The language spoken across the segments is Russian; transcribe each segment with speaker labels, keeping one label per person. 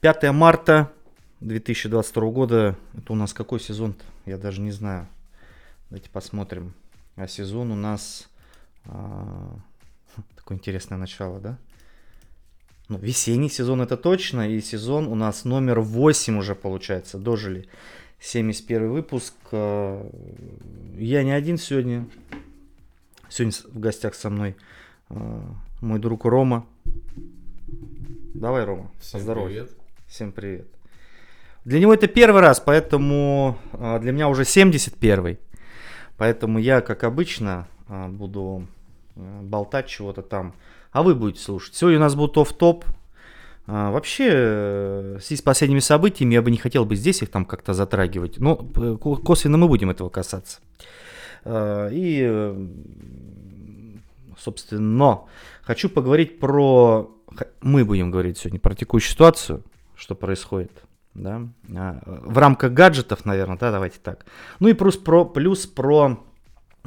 Speaker 1: 5 марта 2022 года. Это у нас какой сезон-то? Я даже не знаю. Давайте посмотрим. А сезон у нас... А, такое интересное начало, да? Ну, весенний сезон это точно. И сезон у нас номер 8 уже получается. Дожили. 71 выпуск. А, я не один сегодня. Сегодня в гостях со мной а, мой друг Рома. Давай, Рома,
Speaker 2: Всем
Speaker 1: поздоровай.
Speaker 2: привет.
Speaker 1: Всем привет. Для него это первый раз, поэтому а, для меня уже 71 Поэтому я, как обычно, а, буду а, болтать чего-то там, а вы будете слушать. Сегодня у нас будет офф-топ. А, Вообще, э, в связи с последними событиями, я бы не хотел бы здесь их там как-то затрагивать, но э, ко- косвенно мы будем этого касаться. И, э, собственно, но хочу поговорить про... Мы будем говорить сегодня про текущую ситуацию, что происходит, да, а, в рамках гаджетов, наверное, да, давайте так. Ну и плюс про, плюс про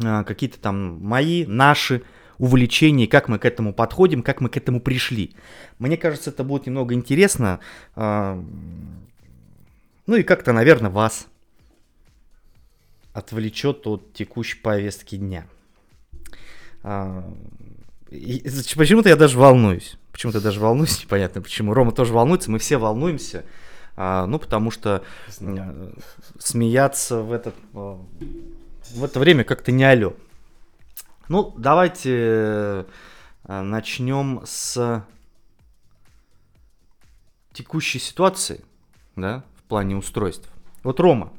Speaker 1: а, какие-то там мои, наши увлечения, как мы к этому подходим, как мы к этому пришли. Мне кажется, это будет немного интересно, а, ну и как-то, наверное, вас отвлечет от текущей повестки дня. Почему-то я даже волнуюсь. Почему-то даже волнуюсь, непонятно почему. Рома тоже волнуется, мы все волнуемся. А, ну, потому что э, смеяться в, этот, э, в это время как-то не алё. Ну, давайте э, начнем с текущей ситуации, да, в плане устройств. Вот, Рома,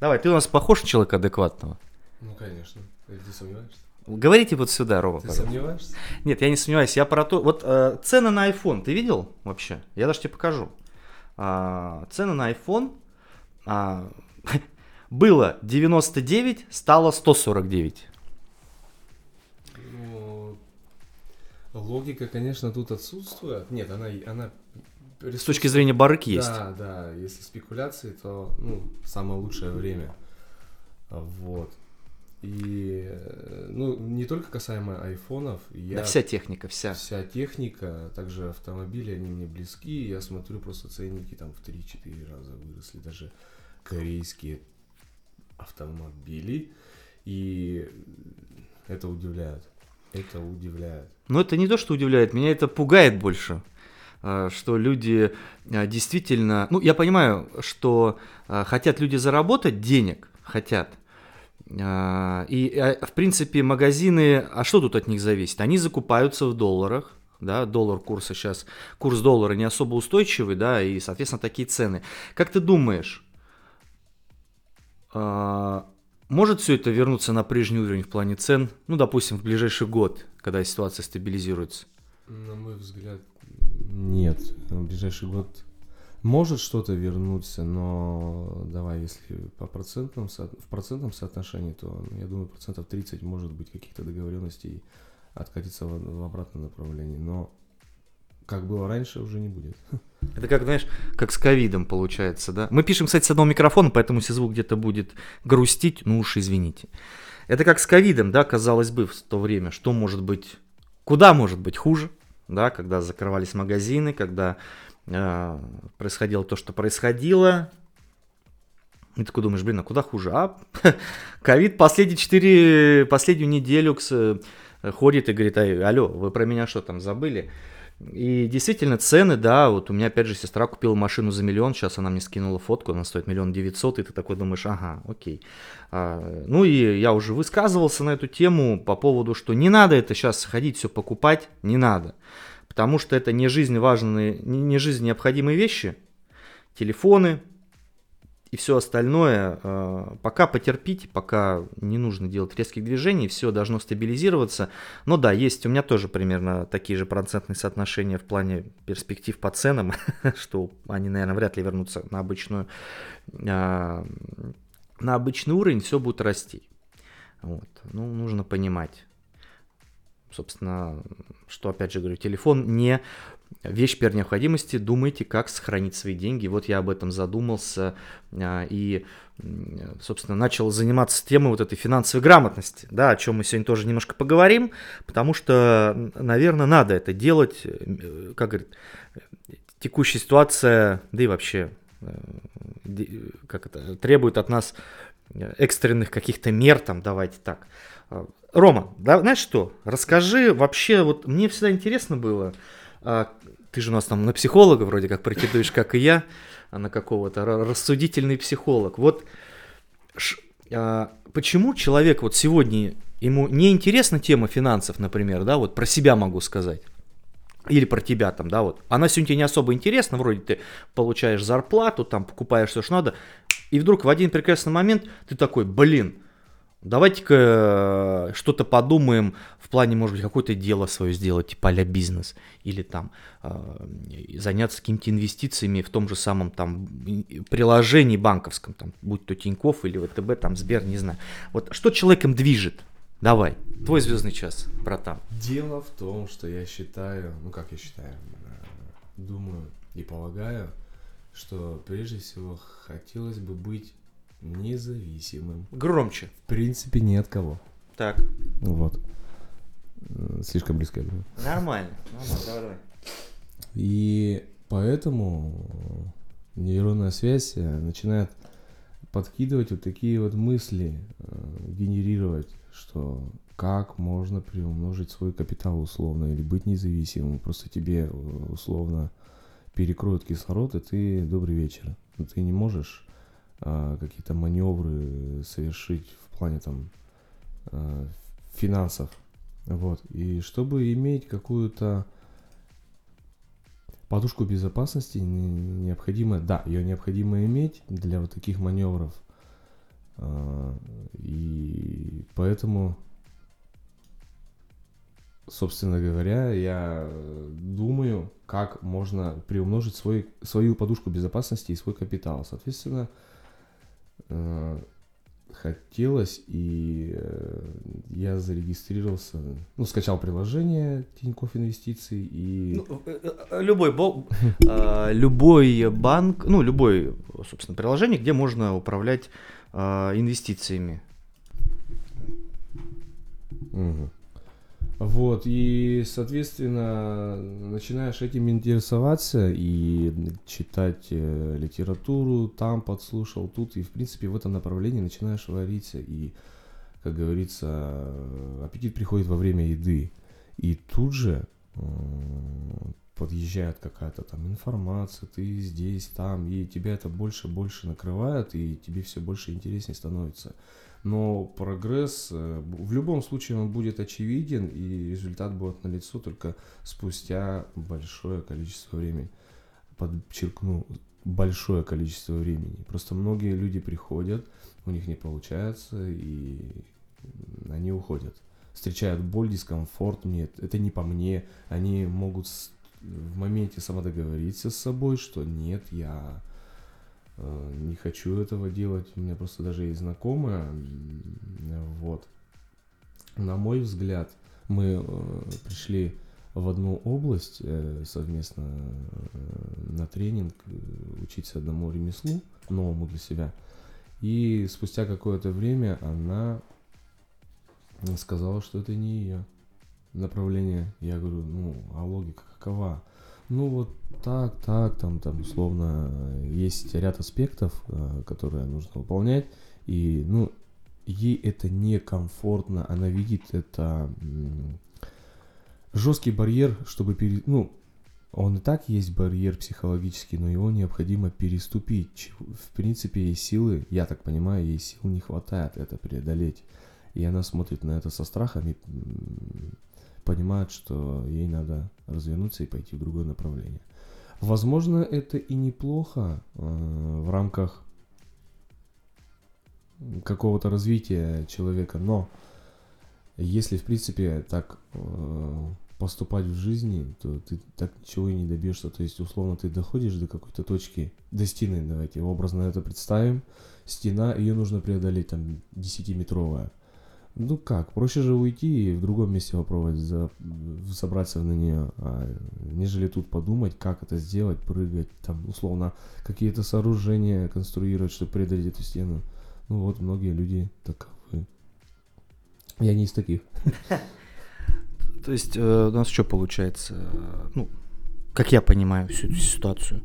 Speaker 1: давай, ты у нас похож на человека адекватного.
Speaker 2: Ну, конечно. Ты сомневаешься?
Speaker 1: Говорите вот сюда, Рома,
Speaker 2: Ты
Speaker 1: пожалуйста.
Speaker 2: сомневаешься?
Speaker 1: Нет, я не сомневаюсь. Я про то... Вот э, цены на iPhone ты видел вообще? Я даже тебе покажу. А, цены на iPhone а, было 99, стало 149.
Speaker 2: Ну, логика, конечно, тут отсутствует. Нет, она, она
Speaker 1: С точки зрения барыки есть.
Speaker 2: Да, да, если спекуляции, то ну, самое лучшее время. Вот. И, э, ну, не только касаемо айфонов, я...
Speaker 1: Да вся техника, вся.
Speaker 2: Вся техника, также автомобили, они мне близки. Я смотрю, просто ценники там в 3-4 раза выросли. Даже корейские автомобили. И это удивляет. Это удивляет.
Speaker 1: Но это не то, что удивляет, меня это пугает больше. а, Что люди а, действительно... Ну, я понимаю, что а, хотят люди заработать денег, хотят. А, И, а, в принципе, магазины, а что тут от них зависит? Они закупаются в долларах, да, доллар курса сейчас, курс доллара не особо устойчивый, да, и, соответственно, такие цены. Как ты думаешь, а, может все это вернуться на прежний уровень в плане цен, ну, допустим, в ближайший год, когда ситуация стабилизируется?
Speaker 2: На мой взгляд, нет. В ближайший год может что-то вернуться, но давай, если по процентам, в процентном соотношении, то я думаю, процентов 30 может быть каких-то договоренностей откатиться в, в обратном направлении. Но как было раньше, уже не будет.
Speaker 1: Это как, знаешь, как с ковидом получается, да? Мы пишем, кстати, с одного микрофона, поэтому если звук где-то будет грустить, ну уж извините. Это как с ковидом, да, казалось бы, в то время. Что может быть, куда может быть хуже, да, когда закрывались магазины, когда происходило то, что происходило. И такой думаешь, блин, а куда хуже? А ковид последние четыре, последнюю неделю с- ходит и говорит, «Ай, алло, вы про меня что там забыли? И действительно цены, да, вот у меня опять же сестра купила машину за миллион, сейчас она мне скинула фотку, она стоит миллион девятьсот, и ты такой думаешь, ага, окей. А, ну и я уже высказывался на эту тему по поводу, что не надо это сейчас ходить все покупать, не надо. Потому что это не жизнь важные, не, жизнь необходимые вещи, телефоны и все остальное. э, Пока потерпите, пока не нужно делать резких движений, все должно стабилизироваться. Но да, есть у меня тоже примерно такие же процентные соотношения в плане перспектив по ценам, что они, наверное, вряд ли вернутся на обычную а, на обычный уровень, все будет расти. Вот. Ну, нужно понимать. Собственно, что опять же говорю, телефон не вещь первой необходимости. Думайте, как сохранить свои деньги. Вот я об этом задумался а, и, собственно, начал заниматься темой вот этой финансовой грамотности, да, о чем мы сегодня тоже немножко поговорим, потому что, наверное, надо это делать, э, как говорит, текущая ситуация, да и вообще, э, как это, требует от нас экстренных каких-то мер, там, давайте так. Рома, да, знаешь что, расскажи вообще, вот мне всегда интересно было, а, ты же у нас там на психолога вроде как претендуешь, как и я, а на какого-то рассудительный психолог. Вот ш, а, почему человек вот сегодня, ему не интересна тема финансов, например, да, вот про себя могу сказать, или про тебя там, да, вот. Она сегодня тебе не особо интересна, вроде ты получаешь зарплату, там покупаешь все, что надо, и вдруг в один прекрасный момент ты такой, блин, давайте-ка э, что-то подумаем в плане, может быть, какое-то дело свое сделать, типа а бизнес, или там э, заняться какими-то инвестициями в том же самом там приложении банковском, там, будь то Тинькофф или ВТБ, там Сбер, не знаю. Вот что человеком движет? Давай, твой звездный час, братан.
Speaker 2: Дело в том, что я считаю, ну как я считаю, э, думаю и полагаю, что прежде всего хотелось бы быть независимым.
Speaker 1: Громче.
Speaker 2: В принципе, ни от кого.
Speaker 1: Так.
Speaker 2: Вот. Э, слишком близко, я думаю.
Speaker 1: Нормально. Нормально, давай, давай.
Speaker 2: И поэтому нейронная связь э, начинает подкидывать вот такие вот мысли, э, генерировать, что как можно приумножить свой капитал условно или быть независимым. Просто тебе условно перекроют кислород, и ты добрый вечер. Но ты не можешь а, какие-то маневры совершить в плане там а, финансов. Вот. И чтобы иметь какую-то подушку безопасности, необходимо, да, ее необходимо иметь для вот таких маневров. А, и поэтому, собственно говоря, я думаю, как можно приумножить свой, свою подушку безопасности и свой капитал. Соответственно, Э, хотелось, и э, я зарегистрировался, ну, скачал приложение Тинькофф Инвестиции и... Ну,
Speaker 1: э, любой, любой банк, ну, любой, собственно, приложение, где можно управлять инвестициями.
Speaker 2: Угу. Вот, и, соответственно, начинаешь этим интересоваться и читать э, литературу, там подслушал, тут, и, в принципе, в этом направлении начинаешь вариться, и, как говорится, аппетит приходит во время еды. И тут же э, подъезжает какая-то там информация, ты здесь, там, и тебя это больше и больше накрывает, и тебе все больше интереснее становится но прогресс э, в любом случае он будет очевиден и результат будет налицо только спустя большое количество времени. Подчеркну, большое количество времени. Просто многие люди приходят, у них не получается, и они уходят. Встречают боль, дискомфорт, нет, это не по мне. Они могут в моменте самодоговориться с собой, что нет, я не хочу этого делать. У меня просто даже есть знакомая. Вот. На мой взгляд, мы э, пришли в одну область э, совместно на тренинг учиться одному ремеслу, новому для себя. И спустя какое-то время она сказала, что это не ее направление. Я говорю, ну, а логика какова? Ну вот так, так, там, там условно есть ряд аспектов, э, которые нужно выполнять, и, ну, ей это некомфортно, она видит это жесткий барьер, чтобы пере... ну, он и так есть барьер психологический, но его необходимо переступить. В принципе, ей силы, я так понимаю, ей сил не хватает это преодолеть. И она смотрит на это со страхами, понимает, что ей надо развернуться и пойти в другое направление. Возможно, это и неплохо э, в рамках какого-то развития человека, но если, в принципе, так э, поступать в жизни, то ты так ничего и не добьешься. То есть, условно, ты доходишь до какой-то точки, до стены, давайте образно это представим. Стена, ее нужно преодолеть, там, 10-метровая. Ну как, проще же уйти и в другом месте попробовать за, забраться на нее, а, нежели тут подумать, как это сделать, прыгать, там, условно, какие-то сооружения конструировать, чтобы преодолеть эту стену. Ну вот, многие люди таковы. Я не из таких.
Speaker 1: То есть э, у нас что получается? Ну, как я понимаю всю эту ситуацию.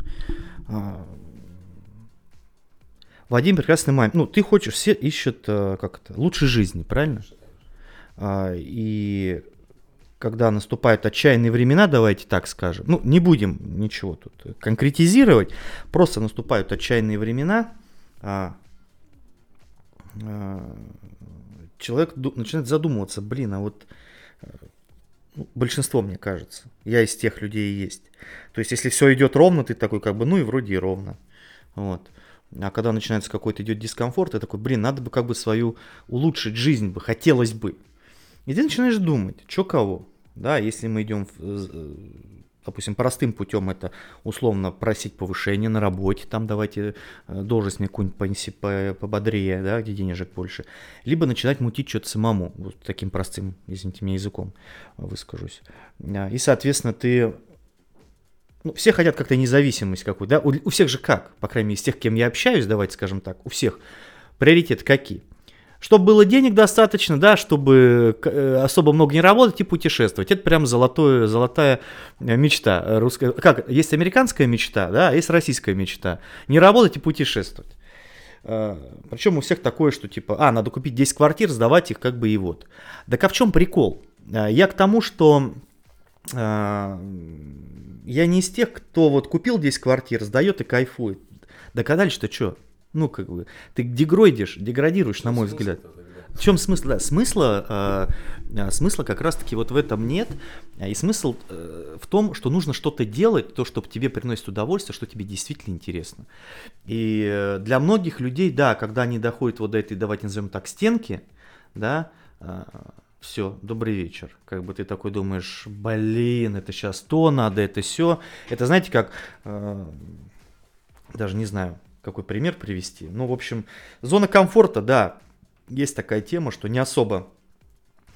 Speaker 1: В один прекрасный момент, ну, ты хочешь, все ищут, э, как это, лучшей жизни, правильно? А, и когда наступают отчаянные времена, давайте так скажем, ну, не будем ничего тут конкретизировать, просто наступают отчаянные времена, а, а, человек начинает задумываться, блин, а вот э, ну, большинство, мне кажется, я из тех людей и есть. То есть, если все идет ровно, ты такой, как бы, ну и вроде и ровно. Вот. А когда начинается какой-то идет дискомфорт, ты такой, блин, надо бы как бы свою улучшить жизнь бы, хотелось бы. И ты начинаешь думать, что кого. Да, если мы идем допустим, простым путем это условно просить повышение на работе, там давайте э, должность мне какую-нибудь пободрее, да, где денежек больше, либо начинать мутить что-то самому, вот таким простым, извините меня, языком выскажусь. А, и, соответственно, ты ну, все хотят как-то независимость какую-то, да? У, у всех же как, по крайней мере, из тех, кем я общаюсь, давайте скажем так, у всех приоритеты какие? Чтобы было денег достаточно, да, чтобы э, особо много не работать и путешествовать. Это прям золотое, золотая э, мечта русская. Как, есть американская мечта, да, а есть российская мечта. Не работать и путешествовать. Э, Причем у всех такое, что типа, а, надо купить 10 квартир, сдавать их как бы и вот. Так а в чем прикол? Я к тому, что я не из тех, кто вот купил 10 квартир, сдает и кайфует. Да когда что, что? Ну, как бы, ты дегройдишь, деградируешь, на мой взгляд. В чем смысл? Да, смысла, э, смысла как раз-таки вот в этом нет. И смысл э, в том, что нужно что-то делать, то, что тебе приносит удовольствие, что тебе действительно интересно. И э, для многих людей, да, когда они доходят вот до этой, давайте назовем так, стенки, да, э, все, добрый вечер. Как бы ты такой думаешь, блин, это сейчас то надо, это все. Это знаете, как, э, даже не знаю, какой пример привести. Ну, в общем, зона комфорта, да, есть такая тема, что не особо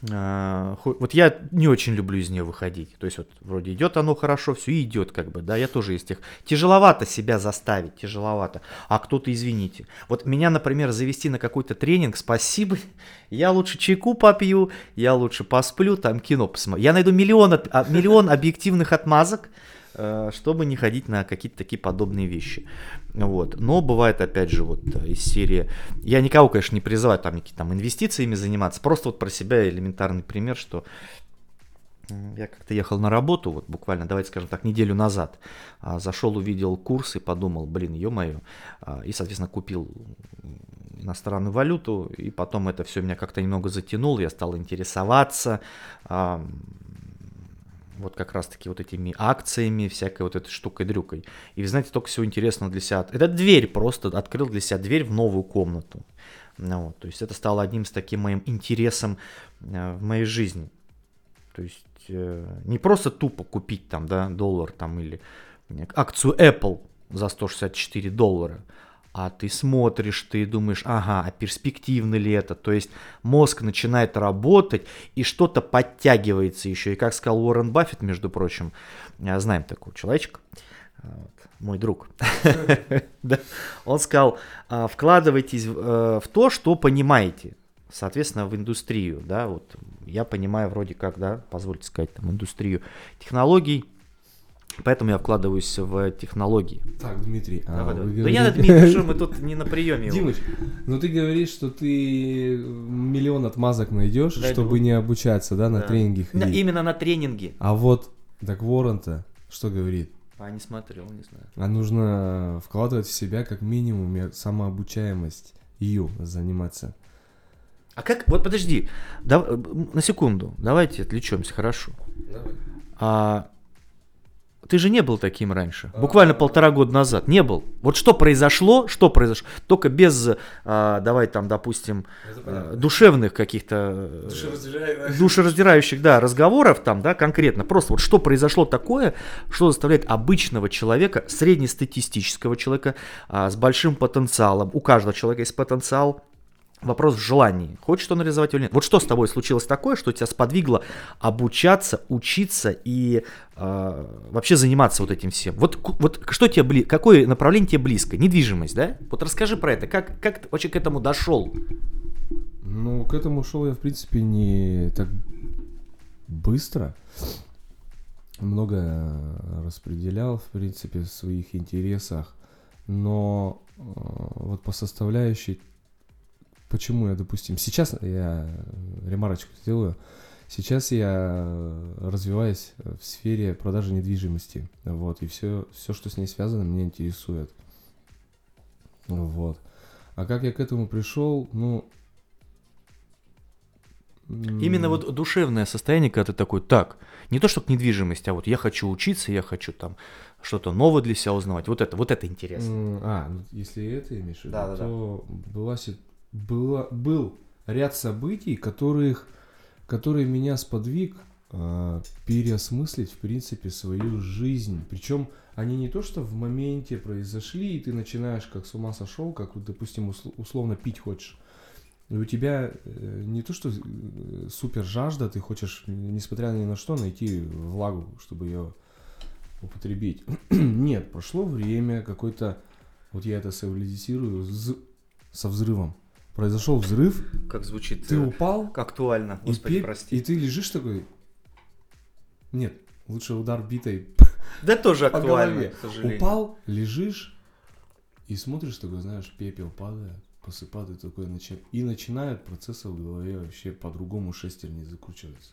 Speaker 1: вот я не очень люблю из нее выходить. То есть вот вроде идет оно хорошо, все идет как бы, да, я тоже из тех. Тяжеловато себя заставить, тяжеловато. А кто-то, извините. Вот меня, например, завести на какой-то тренинг, спасибо, я лучше чайку попью, я лучше посплю, там кино посмотрю. Я найду миллион, а, миллион объективных отмазок, чтобы не ходить на какие-то такие подобные вещи. Вот. Но бывает, опять же, вот э, из серии... Я никого, конечно, не призываю там какие-то там инвестициями заниматься, просто вот про себя элементарный пример, что я как-то ехал на работу, вот буквально, давайте скажем так, неделю назад. А, зашел, увидел курс и подумал, блин, ё-моё. А, и, соответственно, купил иностранную валюту. И потом это все меня как-то немного затянуло. Я стал интересоваться вот как раз-таки вот этими акциями, всякой вот этой штукой-дрюкой. И знаете, только всего интересного для себя. Это дверь просто открыл для себя дверь в новую комнату. Ну, вот, то есть это стало одним из таким моим интересом э, в моей жизни. То есть э, не просто тупо купить там, да, доллар там или акцию Apple за 164 доллара, а ты смотришь, ты думаешь, ага, а перспективно ли это? То есть мозг начинает работать и что-то подтягивается еще. И как сказал Уоррен Баффет, между прочим, а, знаем такого человечка, вот, мой друг, он сказал, «А, вкладывайтесь э, в то, что понимаете, соответственно, в индустрию, да, вот я понимаю вроде как, да, позвольте сказать, там, индустрию технологий, Поэтому я вкладываюсь в технологии.
Speaker 2: Так, Дмитрий,
Speaker 1: а давай, давай. Да не надо, Дмитрий, что мы тут не на приеме.
Speaker 2: Димыч, ну ты говоришь, что ты миллион отмазок найдешь, чтобы не обучаться, да, на да. тренинге
Speaker 1: ходить. Именно на тренинге.
Speaker 2: А вот, так Ворон-то что говорит?
Speaker 1: А, не смотрел, не знаю.
Speaker 2: А нужно вкладывать в себя как минимум самообучаемость, ее заниматься.
Speaker 1: А как, вот подожди, да, на секунду, давайте отвлечемся, хорошо. Давай. А, ты же не был таким раньше. Буквально полтора года назад. Не был. Вот что произошло, что произошло. Только без, а, давай там, допустим, а, душевных каких-то... Душераздирающих. Душераздирающих, да, разговоров там, да, конкретно. Просто вот что произошло такое, что заставляет обычного человека, среднестатистического человека а, с большим потенциалом. У каждого человека есть потенциал Вопрос в желании. Хочет он реализовать или нет. Вот что с тобой случилось такое, что тебя сподвигло обучаться, учиться и э, вообще заниматься вот этим всем? Вот, вот что тебе бли... какое направление тебе близко? Недвижимость, да? Вот расскажи про это. Как, как ты вообще к этому дошел?
Speaker 2: Ну, к этому шел я, в принципе, не так быстро. много распределял, в принципе, в своих интересах, но э, вот по составляющей, почему я, допустим, сейчас я ремарочку сделаю, сейчас я развиваюсь в сфере продажи недвижимости, вот, и все, все, что с ней связано, меня интересует, вот. А как я к этому пришел, ну,
Speaker 1: Именно вот душевное состояние, когда ты такой, так, не то что к недвижимости, а вот я хочу учиться, я хочу там что-то новое для себя узнавать. Вот это, вот это интересно.
Speaker 2: А, ну, если это имеешь в виду,
Speaker 1: Да, да,
Speaker 2: то была, си- была, был ряд событий, которых, которые меня сподвиг а, переосмыслить, в принципе, свою жизнь. Причем они не то, что в моменте произошли, и ты начинаешь как с ума сошел, как, вот, допустим, усл- условно пить хочешь. И у тебя э, не то, что э, супер жажда, ты хочешь, несмотря ни на что, найти влагу, чтобы ее употребить. Нет, прошло время, какой-то, вот я это символизирую, з- со взрывом. Произошел взрыв,
Speaker 1: Как звучит
Speaker 2: ты
Speaker 1: э,
Speaker 2: упал,
Speaker 1: актуально,
Speaker 2: и,
Speaker 1: господи,
Speaker 2: пе-
Speaker 1: прости.
Speaker 2: и ты лежишь такой... Нет, лучше удар битой
Speaker 1: Да тоже актуально.
Speaker 2: Упал, лежишь и смотришь такой, знаешь, пепел падает, посыпает такой, начи- и начинает процессы в голове вообще по-другому шестерни закручиваться.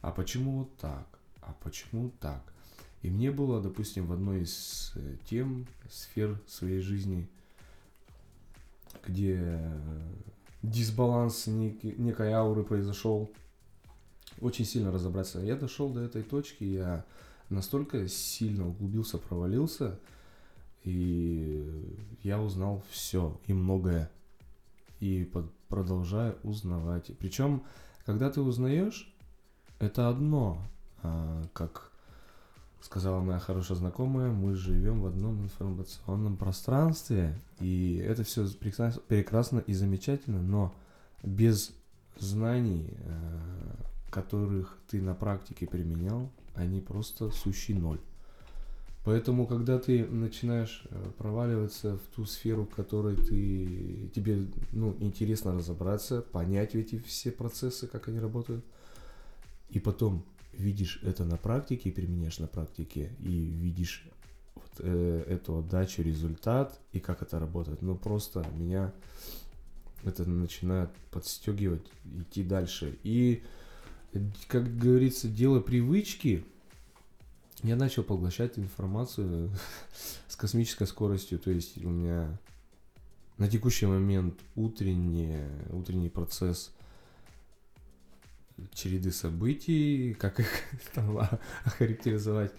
Speaker 2: А почему вот так? А почему так? И мне было, допустим, в одной из э, тем, сфер своей жизни, где э, дисбаланс некий- некой ауры произошел, очень сильно разобраться. Я дошел до этой точки, я настолько сильно углубился, провалился, и я узнал все и многое. И под- продолжаю узнавать. Причем, когда ты узнаешь, это одно, а, как сказала моя хорошая знакомая, мы живем в одном информационном пространстве, и это все прекрасно и замечательно, но без знаний, э, которых ты на практике применял, они просто сущий ноль. Поэтому, когда ты начинаешь э, проваливаться в ту сферу, в которой ты, тебе ну, интересно разобраться, понять эти все процессы, как они работают, и потом видишь это на практике, применяешь на практике, и видишь вот, э, эту отдачу, результат, и как это работает, ну просто меня это начинает подстегивать, идти дальше. И, как говорится, дело привычки, я начал поглощать информацию с космической скоростью. То есть у меня на текущий момент утренний, утренний процесс череды событий, как их там охарактеризовать.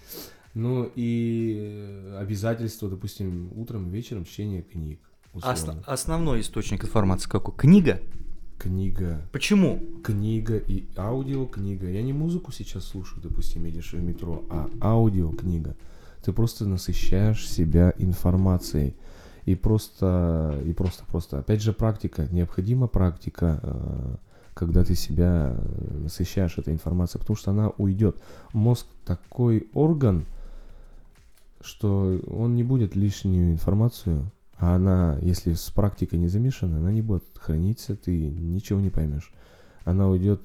Speaker 2: Ну и обязательства, допустим, утром и вечером чтение книг.
Speaker 1: Ос- основной источник информации какой? Книга?
Speaker 2: Книга.
Speaker 1: Почему?
Speaker 2: Книга и аудиокнига. Я не музыку сейчас слушаю, допустим, едешь в метро, а аудиокнига. Ты просто насыщаешь себя информацией. И просто, и просто, просто. Опять же, практика. Необходима практика, э, когда ты себя э, насыщаешь этой информацией, потому что она уйдет. Мозг такой орган, что он не будет лишнюю информацию, а она, если с практикой не замешана, она не будет храниться, ты ничего не поймешь. Она уйдет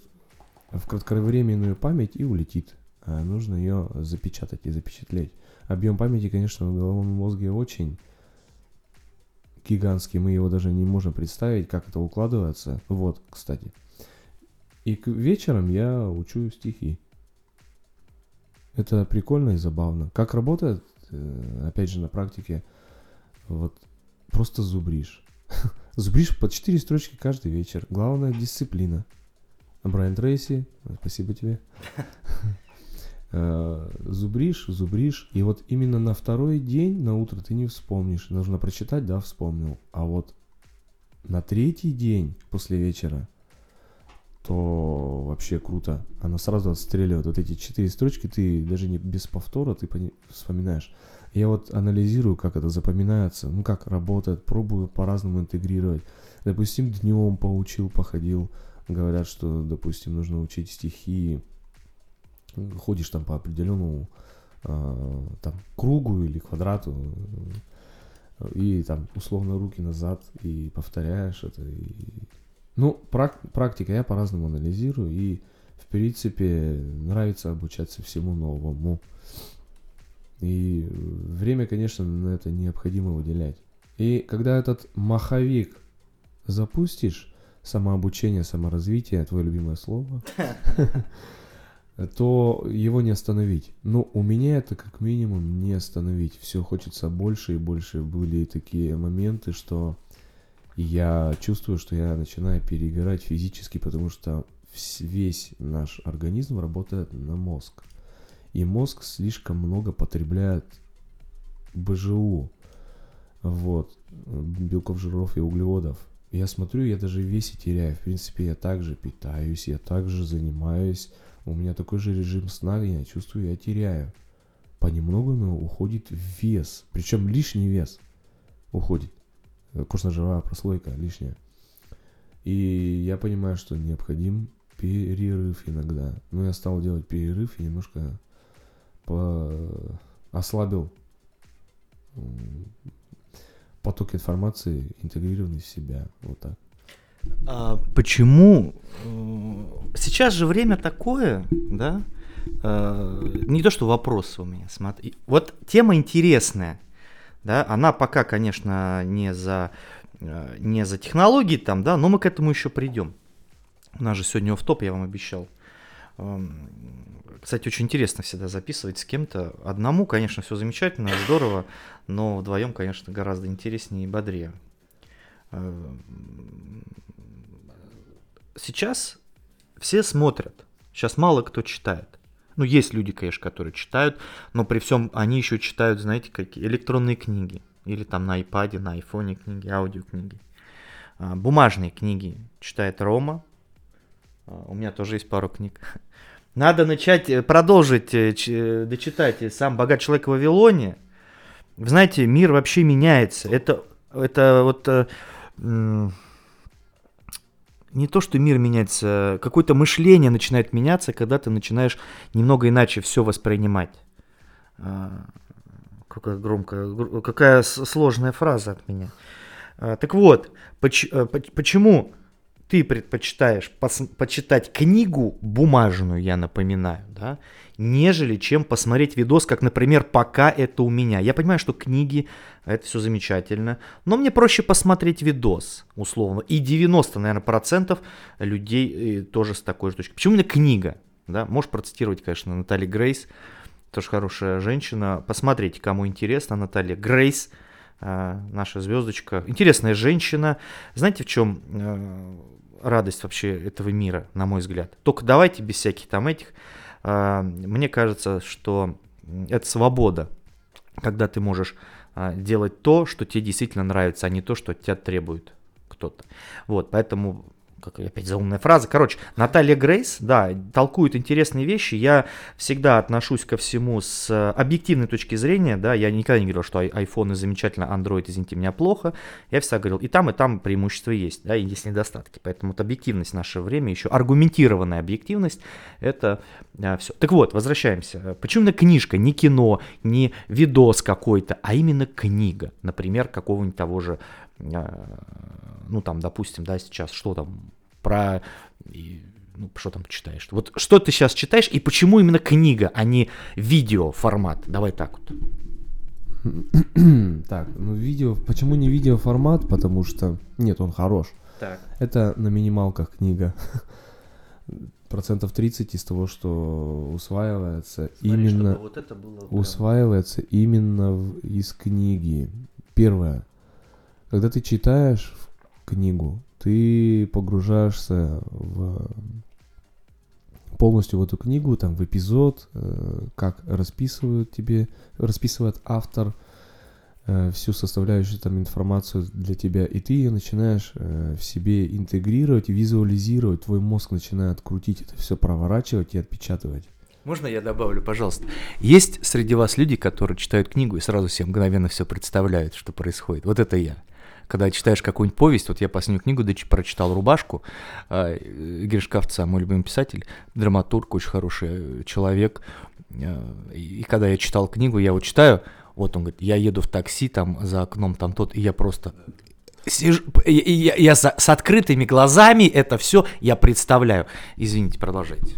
Speaker 2: в кратковременную память и улетит. А нужно ее запечатать и запечатлеть. Объем памяти, конечно, в головном мозге очень гигантский. Мы его даже не можем представить, как это укладывается. Вот, кстати. И к вечером я учу стихи. Это прикольно и забавно. Как работает, э, опять же, на практике, вот просто зубришь. зубришь по 4 строчки каждый вечер. Главное дисциплина. Брайан Трейси, спасибо тебе. Э, Зубришь, зубришь, и вот именно на второй день, на утро ты не вспомнишь. Нужно прочитать, да, вспомнил. А вот на третий день после вечера, то вообще круто. Оно сразу отстреливает. Вот эти четыре строчки, ты даже не без повтора, ты вспоминаешь. Я вот анализирую, как это запоминается, ну как работает, пробую по-разному интегрировать. Допустим, днем поучил, походил. Говорят, что, допустим, нужно учить стихи. Ходишь там по определенному а, там, кругу или квадрату, э, и там условно руки назад, и повторяешь это. И... Ну, прак- практика я по-разному анализирую, и в принципе, нравится обучаться всему новому. И время, конечно, на это необходимо выделять. И когда этот маховик запустишь, самообучение, саморазвитие, твое любимое слово, то его не остановить. Но у меня это как минимум не остановить. Все хочется больше и больше. Были такие моменты, что я чувствую, что я начинаю перегорать физически, потому что весь наш организм работает на мозг. И мозг слишком много потребляет БЖУ, вот, белков, жиров и углеводов. Я смотрю, я даже в весе теряю. В принципе, я также питаюсь, я также занимаюсь. У меня такой же режим сна, я чувствую, я теряю. Понемногу но уходит вес. Причем лишний вес уходит. Костно-жировая прослойка лишняя. И я понимаю, что необходим перерыв иногда. Но я стал делать перерыв и немножко по... ослабил поток информации, интегрированный в себя. Вот так.
Speaker 1: А почему? Э, сейчас же время такое, да? Э, не то, что вопрос у меня. Смотри. Вот тема интересная. Да? Она пока, конечно, не за, э, не за технологии там, да, но мы к этому еще придем. У нас же сегодня в топ, я вам обещал. Эм, кстати, очень интересно всегда записывать с кем-то. Одному, конечно, все замечательно, здорово, но вдвоем, конечно, гораздо интереснее и бодрее. Эм, сейчас все смотрят, сейчас мало кто читает. Ну, есть люди, конечно, которые читают, но при всем они еще читают, знаете, какие электронные книги. Или там на iPad, на iPhone книги, аудиокниги. А, бумажные книги читает Рома. А, у меня тоже есть пару книг. Надо начать, э, продолжить э, э, дочитать «Сам богат человек в Вавилоне». Вы знаете, мир вообще меняется. Это, это вот не то, что мир меняется, какое-то мышление начинает меняться, когда ты начинаешь немного иначе все воспринимать. А, какая громкая, какая сложная фраза от меня. А, так вот, почему ты предпочитаешь почитать книгу бумажную, я напоминаю, да, нежели чем посмотреть видос, как, например, «Пока это у меня». Я понимаю, что книги – это все замечательно, но мне проще посмотреть видос, условно. И 90, наверное, процентов людей э, тоже с такой же точки. Почему именно книга? Да? Можешь процитировать, конечно, Натали Грейс, тоже хорошая женщина. Посмотрите, кому интересно, Наталья Грейс, наша звездочка. Интересная женщина. Знаете, в чем э, радость вообще этого мира, на мой взгляд? Только давайте без всяких там этих а, мне кажется, что это свобода, когда ты можешь делать то, что тебе действительно нравится, а не то, что от тебя требует кто-то. Вот, поэтому как опять заумная фраза. Короче, Наталья Грейс, да, толкует интересные вещи. Я всегда отношусь ко всему с э, объективной точки зрения, да, я никогда не говорил, что iPhone замечательно, Android, извините меня, плохо. Я всегда говорил, и там, и там преимущества есть, да, и есть недостатки. Поэтому вот объективность в наше время, еще аргументированная объективность, это а, все. Так вот, возвращаемся. Почему именно книжка, не кино, не видос какой-то, а именно книга, например, какого-нибудь того же а, ну там, допустим, да, сейчас что там про, ну что там читаешь? Вот что ты сейчас читаешь и почему именно книга, а не видео формат? Давай так вот.
Speaker 2: Так, ну видео, почему не видео формат? Потому что, нет, он хорош.
Speaker 1: Так.
Speaker 2: Это на минималках книга. Процентов 30 из того, что усваивается, Смотри, именно вот это было усваивается именно в, из книги. Первое, когда ты читаешь книгу, ты погружаешься в полностью в эту книгу, там в эпизод, э, как расписывают тебе, расписывает автор э, всю составляющую там информацию для тебя, и ты ее начинаешь э, в себе интегрировать, визуализировать, твой мозг начинает крутить это все, проворачивать и отпечатывать.
Speaker 1: Можно я добавлю, пожалуйста? Есть среди вас люди, которые читают книгу и сразу себе мгновенно все представляют, что происходит. Вот это я когда читаешь какую-нибудь повесть, вот я последнюю книгу прочитал «Рубашку», э, Гришковца, мой любимый писатель, драматург, очень хороший человек, э, и когда я читал книгу, я его читаю, вот он говорит, я еду в такси, там за окном там тот, и я просто сижу, я, я, я с, с открытыми глазами это все я представляю. Извините, продолжайте.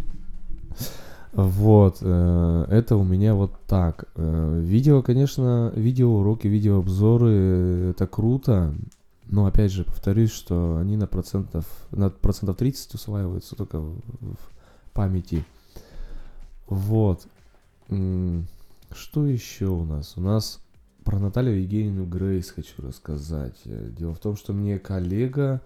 Speaker 2: Вот, э, это у меня вот так. Э, Видео, конечно, видеоуроки, видеообзоры, э, это круто. Но опять же, повторюсь, что они на процентов, на процентов 30 усваиваются только в, памяти. Вот. Что еще у нас? У нас про Наталью Евгеньевну Грейс хочу рассказать. Дело в том, что мне коллега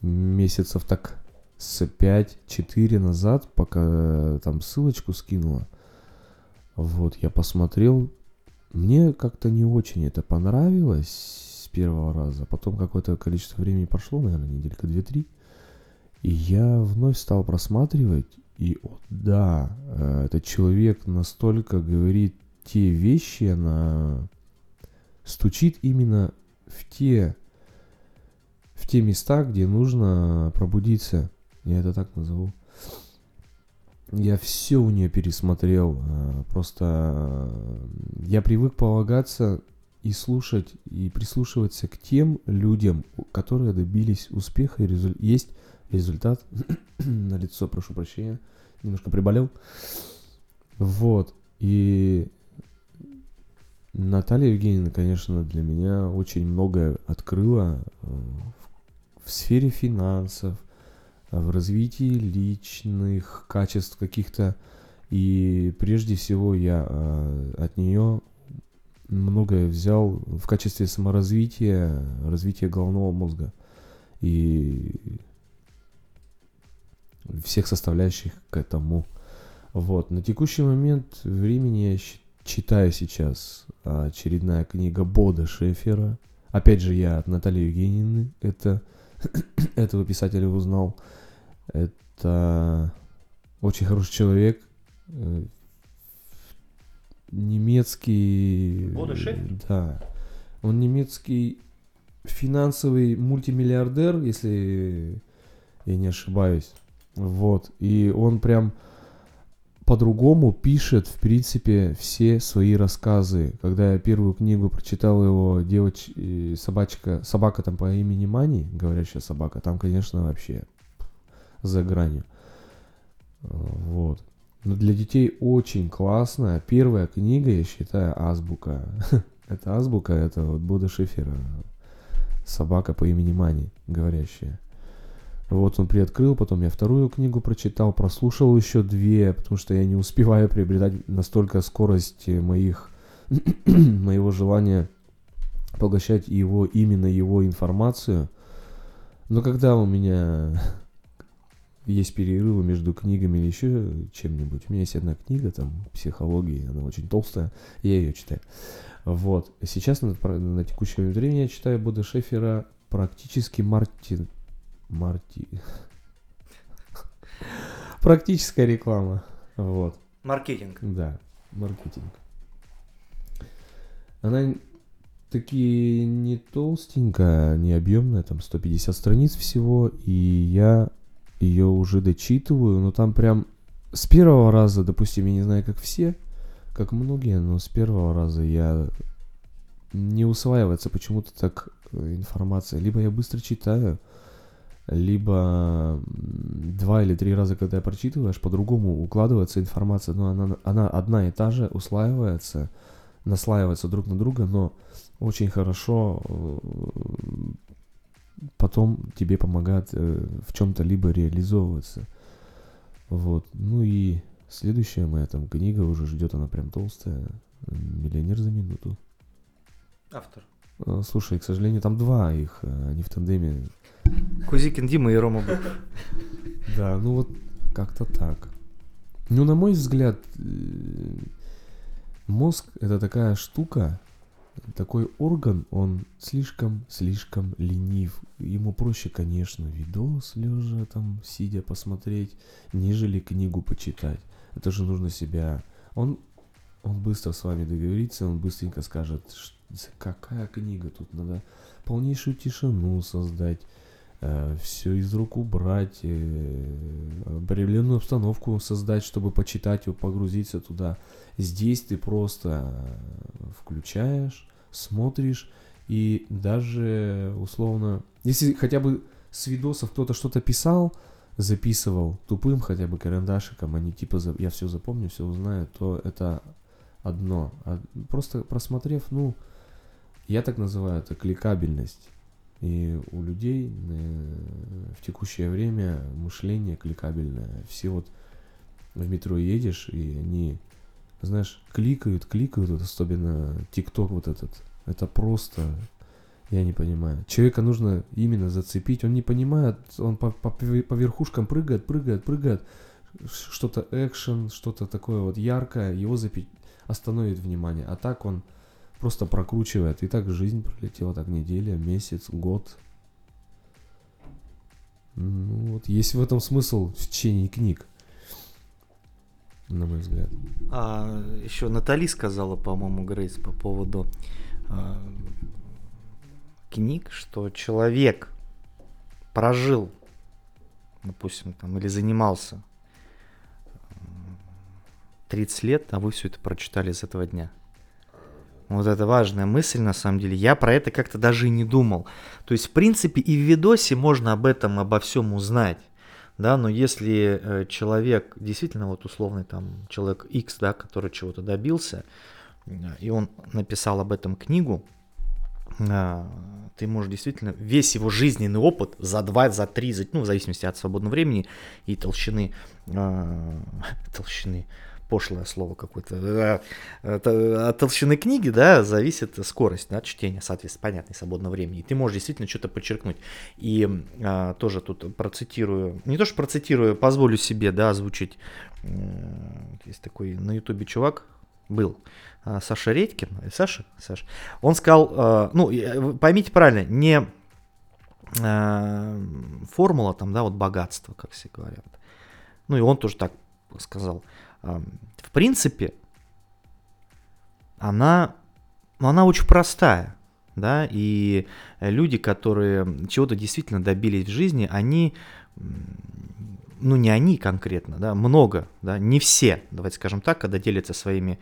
Speaker 2: месяцев так с 5-4 назад, пока э, там ссылочку скинула, вот, я посмотрел, мне как-то не очень это понравилось с первого раза. Потом какое-то количество времени прошло, наверное, неделька две-три. И я вновь стал просматривать, и о, да, э, этот человек настолько говорит те вещи, она стучит именно в те, в те места, где нужно пробудиться. Я это так назову. Я все у нее пересмотрел. э, Просто э, я привык полагаться и слушать, и прислушиваться к тем людям, которые добились успеха и резу- есть результат. На лицо, прошу прощения. Немножко приболел. Вот. И Наталья Евгеньевна, конечно, для меня очень многое открыла э, в, сфере финансов, в развитии личных качеств каких-то. И прежде всего я э, от нее многое взял в качестве саморазвития, развития головного мозга и всех составляющих к этому. Вот. На текущий момент времени я читаю сейчас очередная книга Бода Шефера. Опять же, я от Натальи Евгеньевны это, этого писателя узнал. Это очень хороший человек. э, Немецкий...
Speaker 1: Бода Шефер?
Speaker 2: Да. Он немецкий финансовый мультимиллиардер, если я не ошибаюсь. Вот. И он прям по-другому пишет, в принципе, все свои рассказы. Когда я первую книгу прочитал его девоч... собачка, собака там по имени Мани, говорящая собака, там, конечно, вообще за гранью. Вот. Но для детей очень классно. Первая книга, я считаю, азбука. это азбука, это вот Бода Шифера. Собака по имени Мани, говорящая. Вот он приоткрыл, потом я вторую книгу прочитал, прослушал еще две, потому что я не успеваю приобретать настолько скорость моих, моего желания поглощать его, именно его информацию. Но когда у меня есть перерывы между книгами или еще чем-нибудь, у меня есть одна книга, там, психологии, она очень толстая, я ее читаю. Вот. Сейчас на, на текущее время я читаю Бода Шефера практически Мартин, Марти... Практическая реклама. Вот.
Speaker 1: Маркетинг.
Speaker 2: Да, маркетинг. Она таки не толстенькая, не объемная, там 150 страниц всего, и я ее уже дочитываю, но там прям с первого раза, допустим, я не знаю, как все, как многие, но с первого раза я не усваивается почему-то так э, информация. Либо я быстро читаю, либо два или три раза, когда я прочитываешь, по-другому укладывается информация, но она, она одна и та же, услаивается, наслаивается друг на друга, но очень хорошо э, потом тебе помогает э, в чем-то либо реализовываться. Вот. Ну и следующая моя там книга уже ждет, она прям толстая. Миллионер за минуту.
Speaker 1: Автор.
Speaker 2: А, Слушай, к сожалению, там два их, а, они в тандеме.
Speaker 1: Кузикин Дима и Рома Быков.
Speaker 2: Да, ну вот как-то так. Ну, на мой взгляд, э, мозг это такая штука, такой орган, он слишком-слишком ленив. Ему проще, конечно, видос лежа там, сидя посмотреть, нежели книгу почитать. Это же нужно себя... Он, он быстро с вами договорится, он быстренько скажет, «Ш- какая книга, тут надо полнейшую тишину создать, все из рук убрать, э, определенную обстановку создать, чтобы почитать его, погрузиться туда. Здесь ты просто э, включаешь, смотришь, и даже условно, если хотя бы с видосов кто-то что-то писал, записывал тупым хотя бы карандашиком, а не типа я все запомню, все узнаю, то это одно. А просто просмотрев, ну, я так называю это кликабельность. И у людей э, в текущее время мышление кликабельное. Все вот в метро едешь, и они, знаешь, кликают, кликают, вот особенно ТикТок вот этот. Это просто, я не понимаю. Человека нужно именно зацепить, он не понимает, он по, по, по верхушкам прыгает, прыгает, прыгает, что-то экшен, что-то такое вот яркое, его запить, остановит внимание. А так он просто прокручивает. И так жизнь пролетела, так неделя, месяц, год. Ну, вот есть в этом смысл в чтении книг, на мой взгляд.
Speaker 1: А, еще Натали сказала, по-моему, Грейс по поводу а, книг, что человек прожил, допустим, там, или занимался 30 лет, а вы все это прочитали с этого дня. Вот это важная мысль, на самом деле. Я про это как-то даже и не думал. То есть, в принципе, и в видосе можно об этом, обо всем узнать. Да, но если э, человек, действительно, вот условный там человек X, да, который чего-то добился, э, и он написал об этом книгу, э, ты можешь действительно весь его жизненный опыт за 2, за 3, за, ну, в зависимости от свободного времени и толщины, толщины, пошлое слово какое-то, от толщины книги, да, зависит скорость, да, чтения, соответственно, понятно, свободного времени. И ты можешь действительно что-то подчеркнуть. И а, тоже тут процитирую, не то что процитирую, позволю себе, да, озвучить, есть такой на ютубе чувак, был, а, Саша Редькин, э, Саша, Саша, он сказал, ну, поймите правильно, не формула там, да, вот богатство, как все говорят. Ну и он тоже так сказал в принципе, она, ну, она очень простая, да, и люди, которые чего-то действительно добились в жизни, они, ну не они конкретно, да, много, да, не все, давайте скажем так, когда делятся своими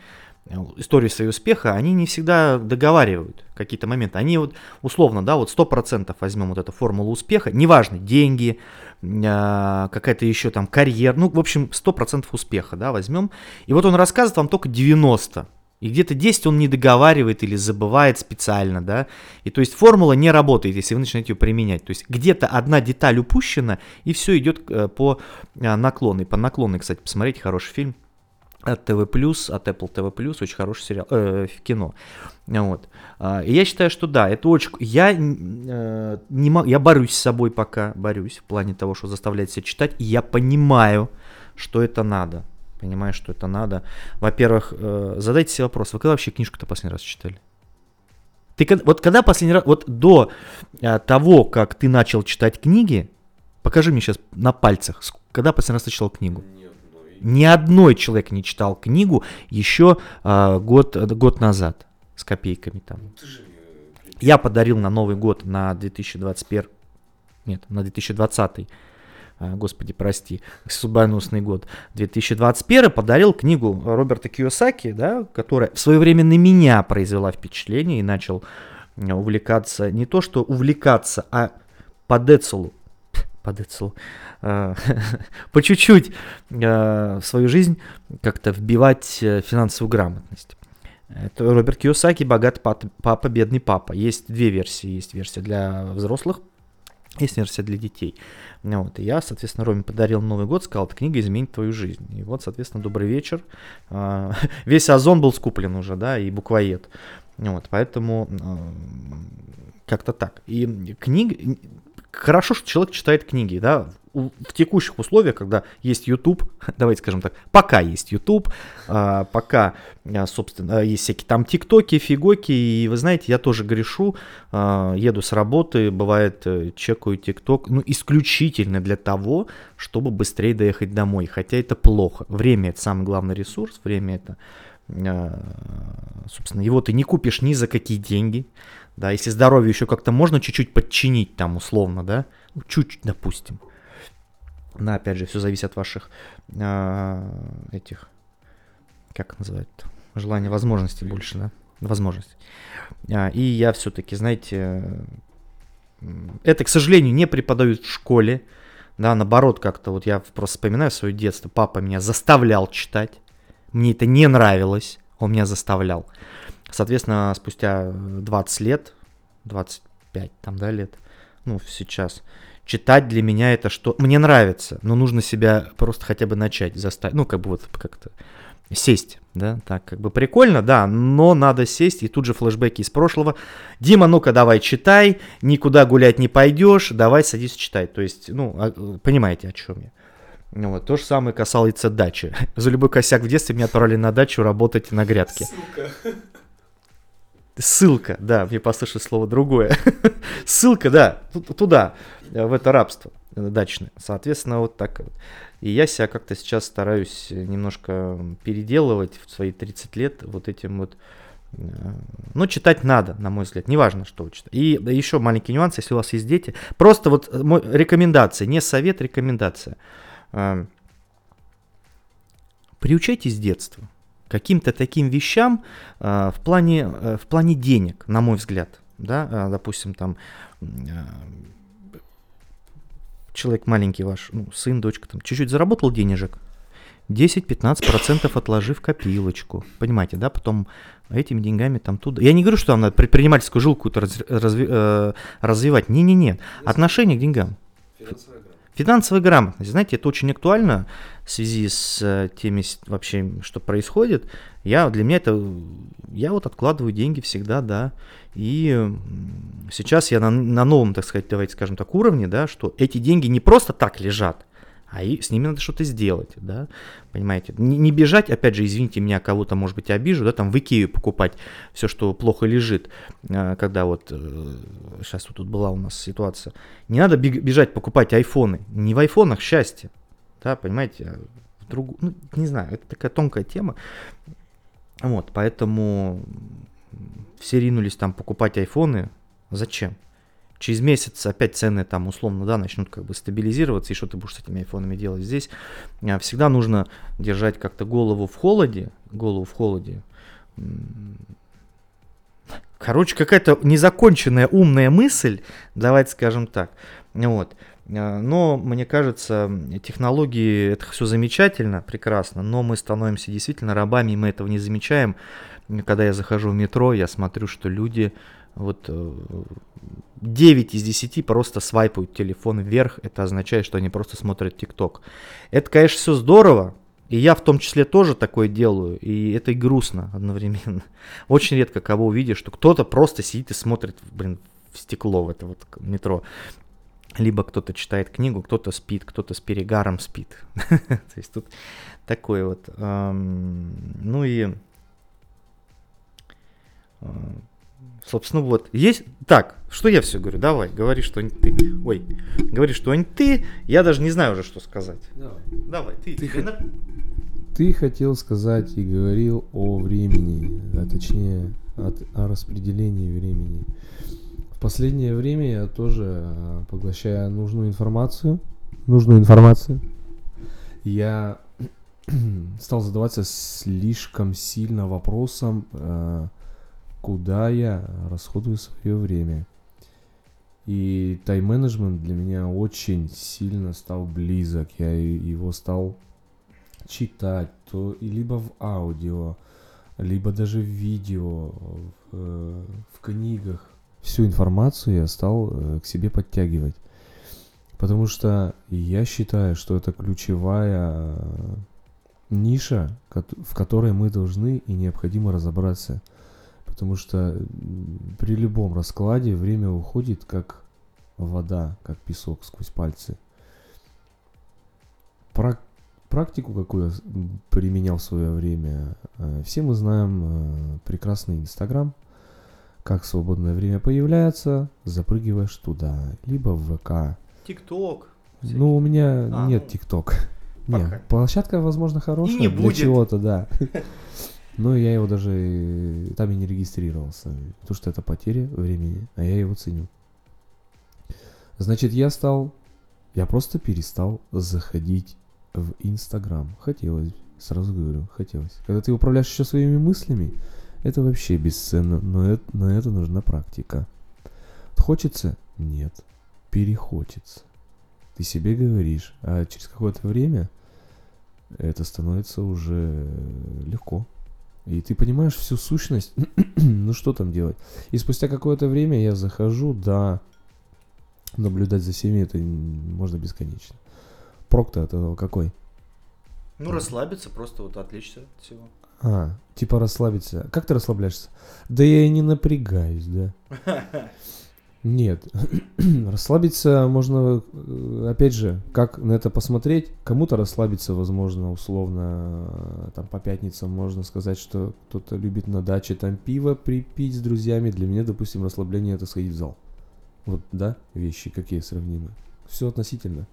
Speaker 1: историей своего успеха, они не всегда договаривают какие-то моменты. Они вот условно, да, вот 100% возьмем вот эту формулу успеха, неважно, деньги, а, какая-то еще там карьера, ну, в общем, 100% успеха, да, возьмем. И вот он рассказывает вам только 90, и где-то 10 он не договаривает или забывает специально, да. И то есть формула не работает, если вы начинаете ее применять. То есть где-то одна деталь упущена, и все идет э, по а, наклонной. По наклонной, кстати, посмотрите, хороший фильм от ТВ+, от Apple TV+, очень хороший сериал, э, кино. Вот. А, и я считаю, что да, это очень... Я, э, не могу, я борюсь с собой пока, борюсь в плане того, что заставляет себя читать, и я понимаю, что это надо. Понимаю, что это надо. Во-первых, э, задайте себе вопрос, вы когда вообще книжку-то последний раз читали? Ты вот когда последний раз, вот до а, того, как ты начал читать книги, покажи мне сейчас на пальцах, когда последний раз ты читал книгу? Ни одной человек не читал книгу еще а, год, год назад с копейками там. Ну, Я подарил на Новый год на 2021, нет, на 2020 а, Господи, прости, судьбоносный год, 2021 подарил книгу Роберта Киосаки, да, которая в свое время на меня произвела впечатление и начал увлекаться, не то что увлекаться, а по Децелу, по Децелу, Э, по чуть-чуть э, в свою жизнь как-то вбивать э, финансовую грамотность. Это Роберт Киосаки «Богатый папа, бедный папа». Есть две версии. Есть версия для взрослых, есть версия для детей. Вот. И я, соответственно, Роме подарил Новый год, сказал, эта книга изменит твою жизнь. И вот, соответственно, добрый вечер. Весь Озон был скуплен уже, да, и буквоед. Вот, поэтому как-то так. И книг... Хорошо, что человек читает книги, да, в текущих условиях, когда есть YouTube, давайте скажем так, пока есть YouTube, а, пока, а, собственно, есть всякие там ТикТоки, фигоки, и вы знаете, я тоже грешу, а, еду с работы, бывает, э, чекаю ТикТок, ну, исключительно для того, чтобы быстрее доехать домой, хотя это плохо. Время это самый главный ресурс, время это, собственно, его ты не купишь ни за какие деньги, да, если здоровье еще как-то можно чуть-чуть подчинить там условно, да, ну, чуть-чуть, допустим, но опять же, все зависит от ваших э, этих, как называют, желания, возможностей больше, да, возможностей. А, и я все-таки, знаете, это, к сожалению, не преподают в школе, Да, наоборот, как-то вот я просто вспоминаю свое детство. Папа меня заставлял читать. Мне это не нравилось. Он меня заставлял. Соответственно, спустя 20 лет, 25 там, да, лет, ну, сейчас, читать для меня это что... Мне нравится, но нужно себя просто хотя бы начать заставить. Ну, как бы вот как-то сесть, да, так как бы прикольно, да, но надо сесть, и тут же флешбеки из прошлого. Дима, ну-ка давай читай, никуда гулять не пойдешь, давай садись читай. То есть, ну, а, понимаете, о чем я. Ну, вот, то же самое касается дачи. За любой косяк в детстве меня отправили на дачу работать на грядке. Ссылка. Ссылка, да, мне послышалось слово другое. Ссылка, да, туда, в это рабство дачное. Соответственно, вот так вот. И я себя как-то сейчас стараюсь немножко переделывать в свои 30 лет вот этим вот э, но читать надо, на мой взгляд, неважно, что вы читаете. И еще маленький нюанс, если у вас есть дети, просто вот э, мой, рекомендация, не совет, рекомендация. Эм, приучайтесь с детства каким-то таким вещам э, в, плане, в плане денег, на мой взгляд. Да, допустим, там человек маленький ваш, ну, сын, дочка, там, чуть-чуть заработал денежек, 10-15% отложи в копилочку. Понимаете, да? Потом этими деньгами там туда. Я не говорю, что там надо предпринимательскую жилку раз, разви, э, развивать. Не-не-не. Отношение к деньгам. Финансовая Финансовая грамотность. Знаете, это очень актуально в связи с э, теми вообще, что происходит. Я, для меня это, я вот откладываю деньги всегда, да. И сейчас я на, на новом, так сказать, давайте скажем так, уровне, да, что эти деньги не просто так лежат, а и с ними надо что-то сделать, да, понимаете, не, не бежать, опять же, извините меня, кого-то, может быть, обижу, да, там в Икею покупать все, что плохо лежит, а, когда вот, сейчас э, вот тут была у нас ситуация, не надо бежать покупать айфоны, не в айфонах счастье, да, понимаете, а в другу, ну, не знаю, это такая тонкая тема, вот, поэтому все ринулись там покупать айфоны. Зачем? Через месяц опять цены там условно, да, начнут как бы стабилизироваться, и что ты будешь с этими айфонами делать здесь? А, всегда нужно держать как-то голову в холоде, голову в холоде. Короче, какая-то незаконченная умная мысль, давайте скажем так. Вот. А, но, мне кажется, технологии, это все замечательно, прекрасно, но мы становимся действительно рабами, и мы этого не замечаем когда я захожу в метро, я смотрю, что люди вот 9 э, из 10 просто свайпают телефон вверх, это означает, что они просто смотрят ТикТок. Это, конечно, все здорово, и я в том числе тоже такое делаю, и это и грустно одновременно. Очень редко кого увидишь, что кто-то просто сидит и смотрит, блин, в стекло в это вот метро. Либо кто-то читает книгу, кто-то спит, кто-то с перегаром спит. То есть тут такое вот. Ну и а, собственно, вот. Есть... Так, что я все говорю? Давай, говори что-нибудь ты. Ой, говори что-нибудь ты. Я даже не знаю уже, что сказать. Давай. Давай, ты.
Speaker 2: Ты, ты хотел сказать и говорил о времени, а точнее от, о распределении времени. В последнее время я тоже а, поглощаю нужную информацию. Нужную информацию. Я стал задаваться слишком сильно вопросом, э, куда я расходую свое время. И тайм-менеджмент для меня очень сильно стал близок. Я его стал читать, то либо в аудио, либо даже в видео, в, э, в книгах. Всю информацию я стал э, к себе подтягивать. Потому что я считаю, что это ключевая ниша, в которой мы должны и необходимо разобраться – Потому что при любом раскладе время уходит как вода, как песок сквозь пальцы. Прак практику, какую я применял в свое время, э, все мы знаем э, прекрасный Инстаграм. Как свободное время появляется, запрыгиваешь туда, либо в ВК.
Speaker 1: ТикТок.
Speaker 2: Ну, у меня а, нет ну, ТикТок. Нет, площадка, возможно, хорошая и не для чего-то, да. Но я его даже там и не регистрировался, потому что это потеря времени, а я его ценю. Значит, я стал, я просто перестал заходить в Инстаграм. Хотелось, сразу говорю, хотелось. Когда ты управляешь еще своими мыслями, это вообще бесценно, но это, но это нужна практика. Хочется? Нет. Перехочется. ты себе говоришь, а через какое-то время это становится уже легко. И ты понимаешь всю сущность, ну что там делать. И спустя какое-то время я захожу, да, наблюдать за всеми это можно бесконечно. Прок-то от этого какой?
Speaker 1: Ну, расслабиться, просто вот отвлечься от всего.
Speaker 2: А, типа расслабиться. Как ты расслабляешься? Да я и не напрягаюсь, да. Нет. расслабиться можно, э, опять же, как на это посмотреть. Кому-то расслабиться, возможно, условно, э, там по пятницам можно сказать, что кто-то любит на даче там пиво припить с друзьями. Для меня, допустим, расслабление это сходить в зал. Вот, да, вещи какие сравнимы. Все относительно.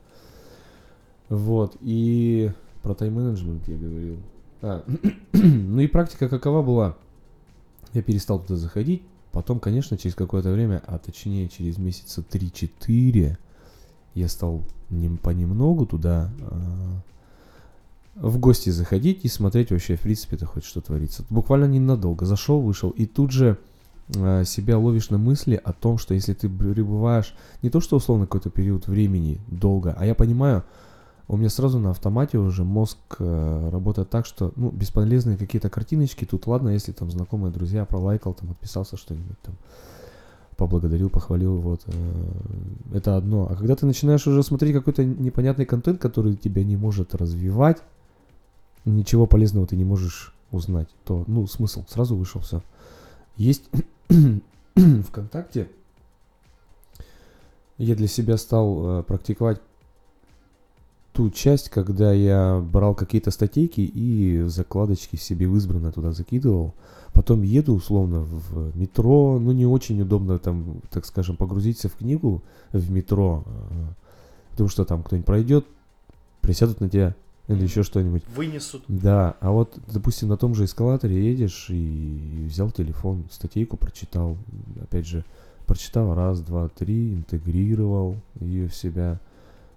Speaker 2: Вот, и про тайм-менеджмент я говорил. А, ну и практика какова была? Я перестал туда заходить. Потом, конечно, через какое-то время, а точнее через месяца 3-4, я стал не, понемногу туда а, в гости заходить и смотреть вообще, в принципе-то, хоть что творится. Буквально ненадолго. Зашел, вышел, и тут же а, себя ловишь на мысли о том, что если ты пребываешь не то что условно какой-то период времени долго, а я понимаю, у меня сразу на автомате уже мозг э, работает так, что, ну, бесполезные какие-то картиночки, тут ладно, если там знакомые друзья пролайкал, там, отписался что-нибудь там, поблагодарил, похвалил, вот, э, это одно. А когда ты начинаешь уже смотреть какой-то непонятный контент, который тебя не может развивать, ничего полезного ты не можешь узнать, то, ну, смысл сразу вышел, все. Есть ВКонтакте, я для себя стал э, практиковать ту часть, когда я брал какие-то статейки и закладочки себе в избранное туда закидывал. Потом еду условно в метро, ну не очень удобно там, так скажем, погрузиться в книгу в метро, а, потому что там кто-нибудь пройдет, присядут на тебя или еще что-нибудь.
Speaker 1: Вынесут.
Speaker 2: Да, а вот, допустим, на том же эскалаторе едешь и взял телефон, статейку прочитал, опять же, прочитал раз, два, три, интегрировал ее в себя –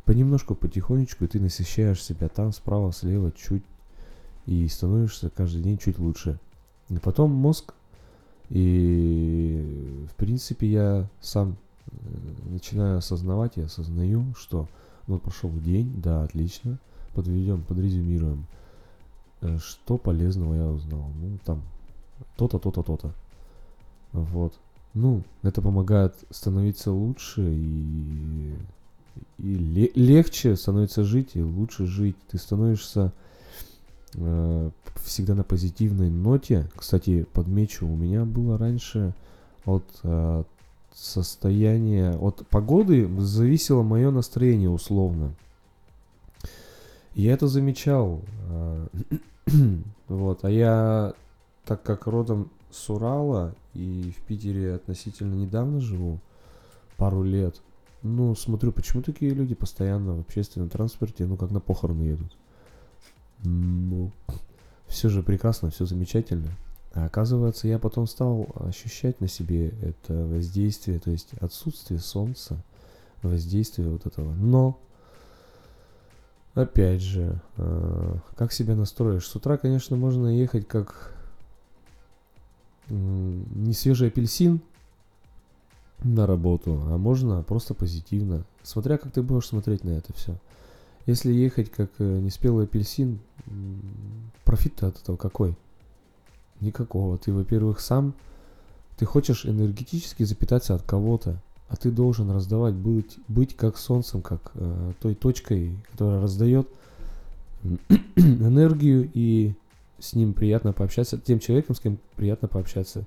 Speaker 2: понемножку, потихонечку, ты насыщаешь себя там справа, слева, чуть, и становишься каждый день чуть лучше. И потом мозг, и в принципе я сам э, начинаю осознавать и осознаю, что ну прошел день, да, отлично, подведем, подрезюмируем, э, что полезного я узнал, ну там то-то, то-то, то-то, вот. Ну, это помогает становиться лучше и и ле- легче становится жить, и лучше жить. Ты становишься э, всегда на позитивной ноте. Кстати, подмечу, у меня было раньше от э, состояния, от погоды зависело мое настроение условно. Я это замечал. Э, вот, а я, так как родом с Урала и в Питере относительно недавно живу, пару лет, ну, смотрю, почему такие люди постоянно в общественном транспорте, ну, как на похороны едут. Ну, все же прекрасно, все замечательно. А оказывается, я потом стал ощущать на себе это воздействие, то есть отсутствие солнца, воздействие вот этого. Но, опять же, э, как себя настроишь? С утра, конечно, можно ехать как не свежий апельсин, на работу, а можно просто позитивно, смотря как ты будешь смотреть на это все. Если ехать как э, неспелый апельсин, профит от этого какой? Никакого. Ты, во-первых, сам, ты хочешь энергетически запитаться от кого-то, а ты должен раздавать, быть, быть как солнцем, как э, той точкой, которая раздает энергию и с ним приятно пообщаться, тем человеком, с кем приятно пообщаться.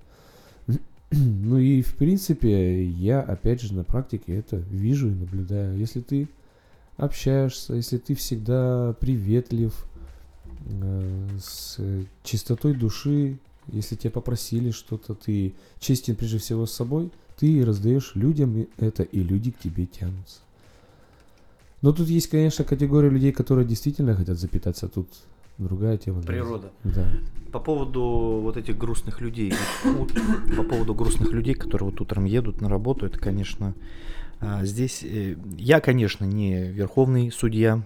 Speaker 2: Ну и в принципе я опять же на практике это вижу и наблюдаю. Если ты общаешься, если ты всегда приветлив, э, с чистотой души, если тебя попросили что-то, ты честен прежде всего с собой, ты раздаешь людям это, и люди к тебе тянутся. Но тут есть, конечно, категория людей, которые действительно хотят запитаться. Тут другая тема.
Speaker 1: Природа.
Speaker 2: Да.
Speaker 1: По поводу вот этих грустных людей, по поводу грустных людей, которые вот утром едут на работу, это, конечно, а, здесь э, я, конечно, не верховный судья.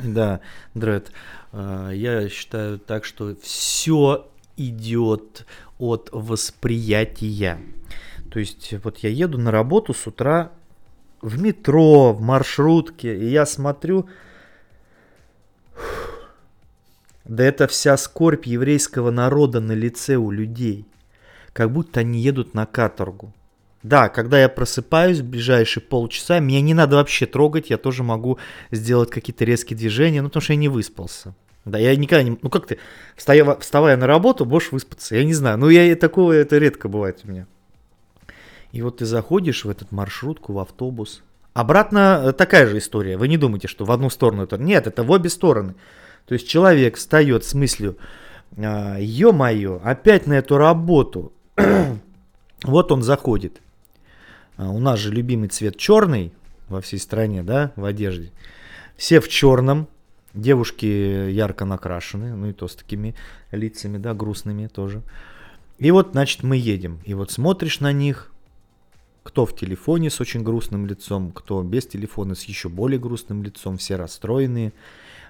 Speaker 1: Да, Дред. А, я считаю так, что все идет от восприятия. То есть вот я еду на работу с утра, в метро, в маршрутке, и я смотрю, да это вся скорбь еврейского народа на лице у людей. Как будто они едут на каторгу. Да, когда я просыпаюсь в ближайшие полчаса, меня не надо вообще трогать, я тоже могу сделать какие-то резкие движения, ну потому что я не выспался. Да, я никогда не... Ну как ты, встая, вставая на работу, можешь выспаться? Я не знаю. Ну я такого, это редко бывает у меня. И вот ты заходишь в этот маршрутку, в автобус. Обратно э, такая же история. Вы не думайте, что в одну сторону это... Нет, это в обе стороны. То есть человек встает с мыслью, «А, ё-моё, опять на эту работу. вот он заходит. А у нас же любимый цвет черный во всей стране, да, в одежде. Все в черном, девушки ярко накрашены, ну и то с такими лицами, да, грустными тоже. И вот, значит, мы едем. И вот смотришь на них, кто в телефоне с очень грустным лицом, кто без телефона с еще более грустным лицом, все расстроенные.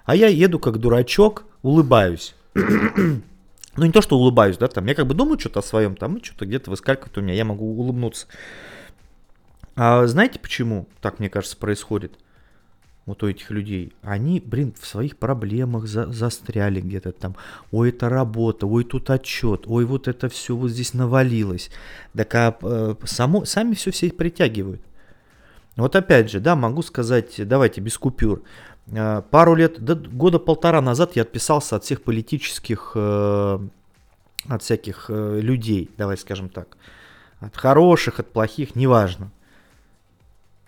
Speaker 1: А я еду как дурачок, улыбаюсь. ну не то, что улыбаюсь, да, там я как бы думаю что-то о своем, там и что-то где-то выскакивает у меня, я могу улыбнуться. А знаете почему так, мне кажется, происходит? вот у этих людей, они, блин, в своих проблемах за, застряли где-то там. Ой, это работа, ой, тут отчет, ой, вот это все вот здесь навалилось. Так а э, само, сами все все притягивают. Вот опять же, да, могу сказать, давайте без купюр. Э, пару лет, да, года полтора назад я отписался от всех политических, э, от всяких э, людей, давай скажем так. От хороших, от плохих, неважно.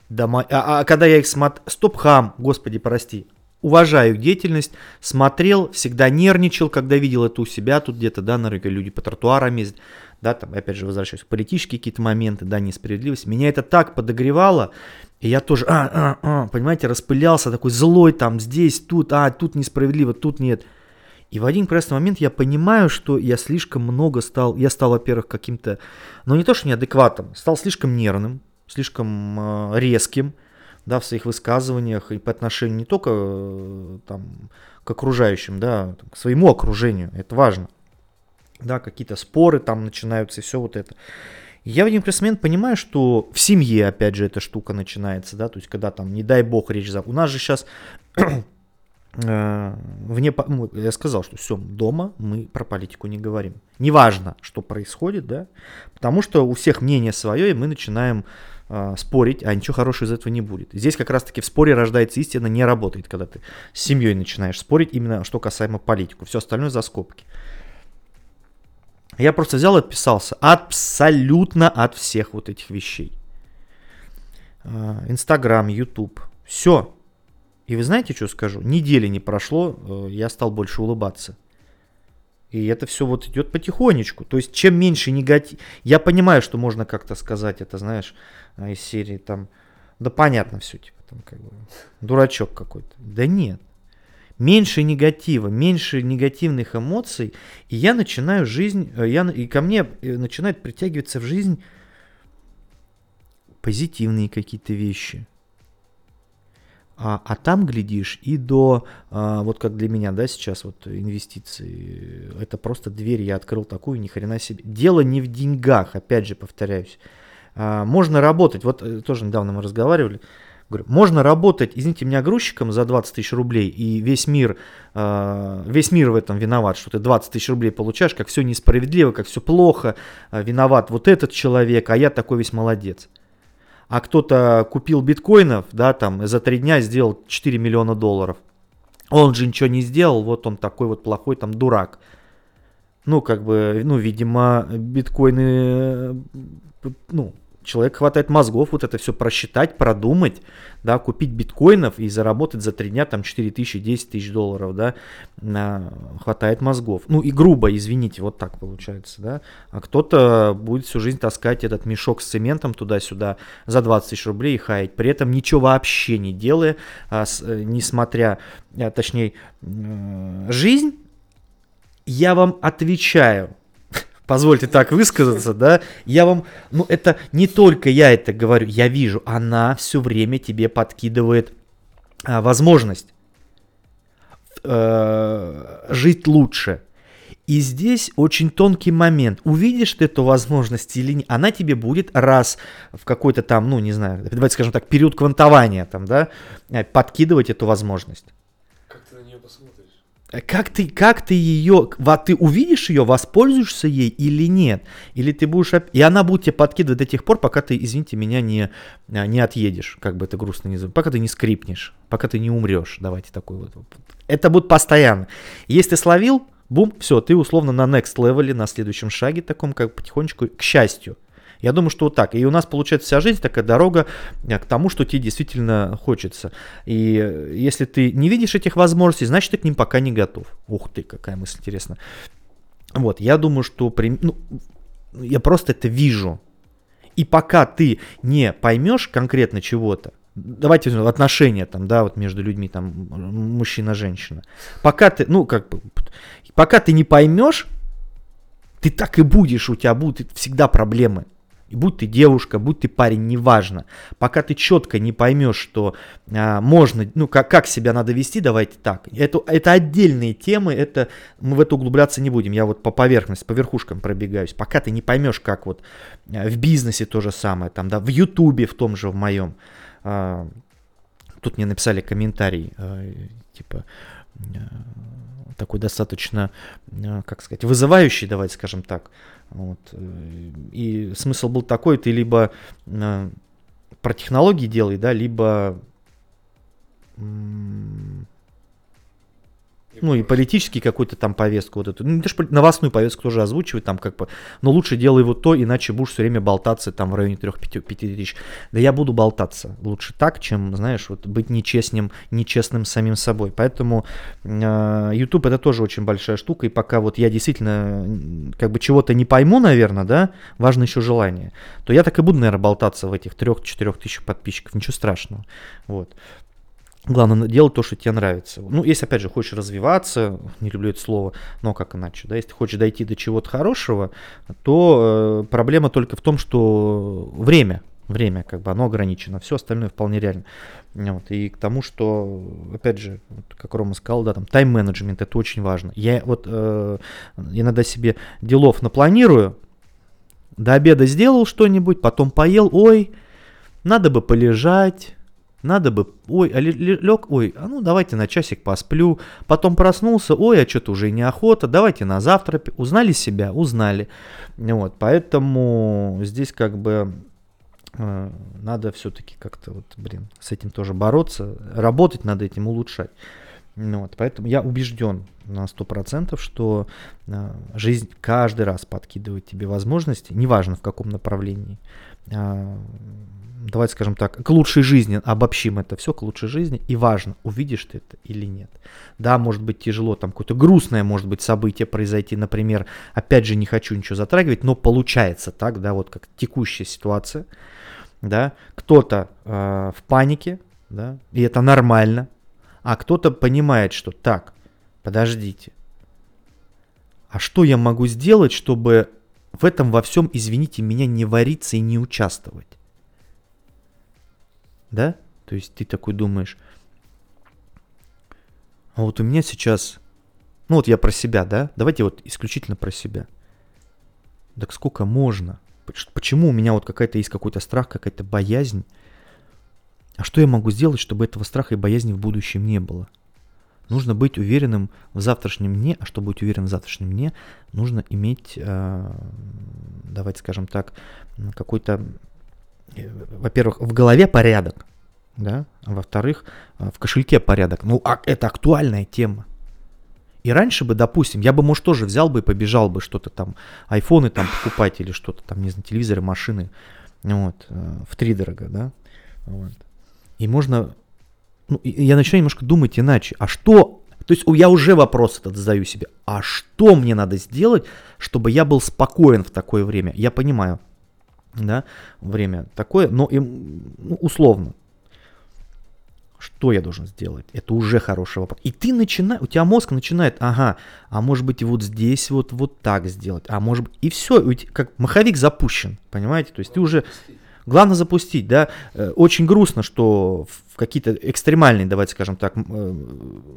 Speaker 1: Дома... А, а когда я их смотрел... Стоп, хам, господи, прости. Уважаю деятельность, смотрел, всегда нервничал, когда видел это у себя тут где-то, да, на рынке люди по тротуарам ездят, да, там, опять же, возвращаюсь, политические какие-то моменты, да, несправедливость. Меня это так подогревало, и я тоже, а, а, а, понимаете, распылялся, такой злой там, здесь, тут, а, тут несправедливо, тут нет. И в один прекрасный момент я понимаю, что я слишком много стал, я стал, во-первых, каким-то, ну не то, что неадекватом, стал слишком нервным, слишком э, резким, да, в своих высказываниях и по отношению не только э, там, к окружающим, да, к своему окружению, это важно. Да, какие-то споры там начинаются и все вот это. Я в один момент понимаю, что в семье, опять же, эта штука начинается, да, то есть когда там, не дай бог, речь за... У нас же сейчас э, вне, ну, я сказал, что все, дома мы про политику не говорим. Неважно, что происходит, да, потому что у всех мнение свое, и мы начинаем э, спорить, а ничего хорошего из этого не будет. Здесь как раз-таки в споре рождается истина, не работает, когда ты с семьей начинаешь спорить, именно что касаемо политику. Все остальное за скобки. Я просто взял и отписался абсолютно от всех вот этих вещей. Инстаграм, Ютуб, все. И вы знаете, что скажу? Недели не прошло, э, я стал больше улыбаться. И это все вот идет потихонечку. То есть, чем меньше негатив... Я понимаю, что можно как-то сказать это, знаешь, а, из серии там, да понятно все, типа, там как бы, дурачок какой-то. Да нет. Меньше негатива, меньше негативных эмоций, и я начинаю жизнь, э, я, и ко мне э, начинают притягиваться в жизнь позитивные какие-то вещи. А, а там, глядишь, и до, а, вот как для меня, да, сейчас вот инвестиции, это просто дверь я открыл такую, ни хрена себе. Дело не в деньгах, опять же повторяюсь. А, можно работать, вот э, тоже недавно мы разговаривали, говорю, можно работать, извините меня, грузчиком за 20 тысяч рублей, и весь мир, а, весь мир в этом виноват, что ты 20 тысяч рублей получаешь, как все несправедливо, как все плохо, а, виноват вот этот человек, а я такой весь молодец. А кто-то купил биткоинов, да, там, за три дня сделал 4 миллиона долларов. Он же ничего не сделал, вот он такой вот плохой там дурак. Ну, как бы, ну, видимо, биткоины, ну, человек хватает мозгов вот это все просчитать, продумать, да, купить биткоинов и заработать за три дня там 4 тысячи, 10 тысяч долларов, да, хватает мозгов. Ну и грубо, извините, вот так получается, да. А кто-то будет всю жизнь таскать этот мешок с цементом туда-сюда за 20 тысяч рублей и хаять, при этом ничего вообще не делая, а с, э, несмотря, а, точнее, жизнь, я вам отвечаю, позвольте так высказаться, да, я вам, ну это не только я это говорю, я вижу, она все время тебе подкидывает а, возможность э, жить лучше. И здесь очень тонкий момент. Увидишь ты эту возможность или нет, она тебе будет раз в какой-то там, ну, не знаю, давайте скажем так, период квантования там, да, э, подкидывать эту возможность.
Speaker 2: Как ты,
Speaker 1: как ты ее, ты увидишь ее, воспользуешься ей или нет? Или ты будешь, и она будет тебе подкидывать до тех пор, пока ты, извините меня, не, э, не отъедешь, как бы это грустно не пока ты не скрипнешь, пока ты не умрешь, давайте такой вот. Это будет постоянно. Если словил, бум, все, ты условно на next level, на следующем шаге таком, как потихонечку, к счастью. Я думаю, что вот так. И у нас получается вся жизнь такая дорога э, к тому, что тебе действительно хочется. И э, если ты не видишь этих возможностей, значит, ты к ним пока не готов. Ух ты, какая мысль интересная. Вот, я думаю, что... При... Ну, я просто это вижу. И пока ты не поймешь конкретно чего-то, давайте отношения там, да, вот между людьми, там, мужчина-женщина. Пока ты, ну, как бы, пока ты не поймешь, ты так и будешь, у тебя будут всегда проблемы. И будь ты девушка, будь ты парень, неважно. Пока ты четко не поймешь, что а, можно, ну, как, как себя надо вести, давайте так. Это, это отдельные темы, это мы в это углубляться не будем. Я вот по поверхности, по верхушкам пробегаюсь. Пока ты не поймешь, как вот а, в бизнесе то же самое, там, да, в Ютубе в том же, в моем. А, тут мне написали комментарий, а, типа, а, такой достаточно, как сказать, вызывающий, давайте скажем так. Вот. И смысл был такой, ты либо про технологии делай, да, либо ну и политический какой-то там повестку вот эту. Ну, даже новостную повестку тоже озвучивать там как бы. Но лучше делай вот то, иначе будешь все время болтаться там в районе 3-5 тысяч. Да я буду болтаться. Лучше так, чем, знаешь, вот быть нечестным, нечестным самим собой. Поэтому э, YouTube это тоже очень большая штука. И пока вот я действительно как бы чего-то не пойму, наверное, да, важно еще желание, то я так и буду, наверное, болтаться в этих 3-4 тысячах подписчиков. Ничего страшного. Вот. Главное делать то, что тебе нравится. Ну, если, опять же, хочешь развиваться, не люблю это слово, но как иначе, да, если хочешь дойти до чего-то хорошего, то э, проблема только в том, что время, время, как бы, оно ограничено, все остальное вполне реально. Вот, и к тому, что, опять же, вот, как Рома сказал, да, там, тайм-менеджмент, это очень важно. Я вот э, иногда себе делов напланирую, до обеда сделал что-нибудь, потом поел, ой, надо бы полежать, надо бы, ой, а лег, ой, а ну давайте на часик посплю, потом проснулся, ой, а что-то уже неохота, давайте на завтра, узнали себя, узнали, вот, поэтому здесь как бы э, надо все-таки как-то вот, блин, с этим тоже бороться, работать над этим, улучшать. Вот, поэтому я убежден на 100%, что э, жизнь каждый раз подкидывает тебе возможности, неважно в каком направлении, э, давайте скажем так, к лучшей жизни, обобщим это все, к лучшей жизни, и важно, увидишь ты это или нет. Да, может быть тяжело, там какое-то грустное может быть событие произойти, например, опять же не хочу ничего затрагивать, но получается так, да, вот как текущая ситуация, да, кто-то э, в панике, да, и это нормально, а кто-то понимает, что так, подождите, а что я могу сделать, чтобы в этом во всем, извините меня, не вариться и не участвовать? Да? То есть ты такой думаешь, а вот у меня сейчас, ну вот я про себя, да? Давайте вот исключительно про себя. Так сколько можно? Почему у меня вот какая-то есть какой-то страх, какая-то боязнь? А что я могу сделать, чтобы этого страха и боязни в будущем не было? Нужно быть уверенным в завтрашнем дне, а чтобы быть уверенным в завтрашнем дне, нужно иметь, э, давайте скажем так, какой-то во-первых, в голове порядок, да, а во-вторых, э, в кошельке порядок. Ну, а это актуальная тема. И раньше бы, допустим, я бы, может, тоже взял бы и побежал бы что-то там, айфоны там покупать или что-то там, не знаю, телевизоры, машины, вот, э, в три дорого, да, вот. И можно, ну, я начинаю немножко думать иначе, а что, то есть я уже вопрос этот задаю себе, а что мне надо сделать, чтобы я был спокоен в такое время? Я понимаю, да, время такое, но им, ну, условно. Что я должен сделать? Это уже хороший вопрос. И ты начинаешь, у тебя мозг начинает, ага, а может быть вот здесь вот, вот так сделать, а может быть, и все, как маховик запущен, понимаете? То есть ты уже, главное запустить, да, э, очень грустно, что в какие-то экстремальные, давайте скажем так, э,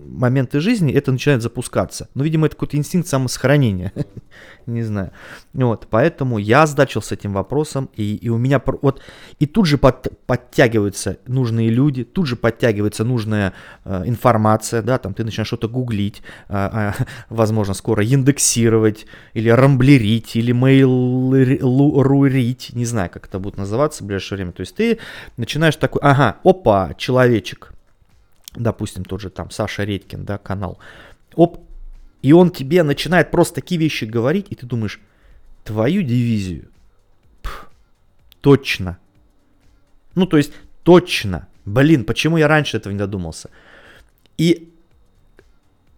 Speaker 1: моменты жизни это начинает запускаться. Ну, видимо, это какой-то инстинкт самосохранения. Не знаю. Вот, поэтому я сдачил с этим вопросом, и, и у меня вот и тут же под, подтягиваются нужные люди, тут же подтягивается нужная э, информация, да, там ты начинаешь что-то гуглить, э, э, возможно, скоро индексировать, или рамблерить, или мейл-рурить, не знаю, как это будет называться в ближайшее время. То есть ты начинаешь такой, ага, опа, человечек, допустим, тот же там Саша Редькин, да, канал, оп, и он тебе начинает просто такие вещи говорить, и ты думаешь, твою дивизию, Пф, точно. Ну, то есть, точно. Блин, почему я раньше этого не додумался? И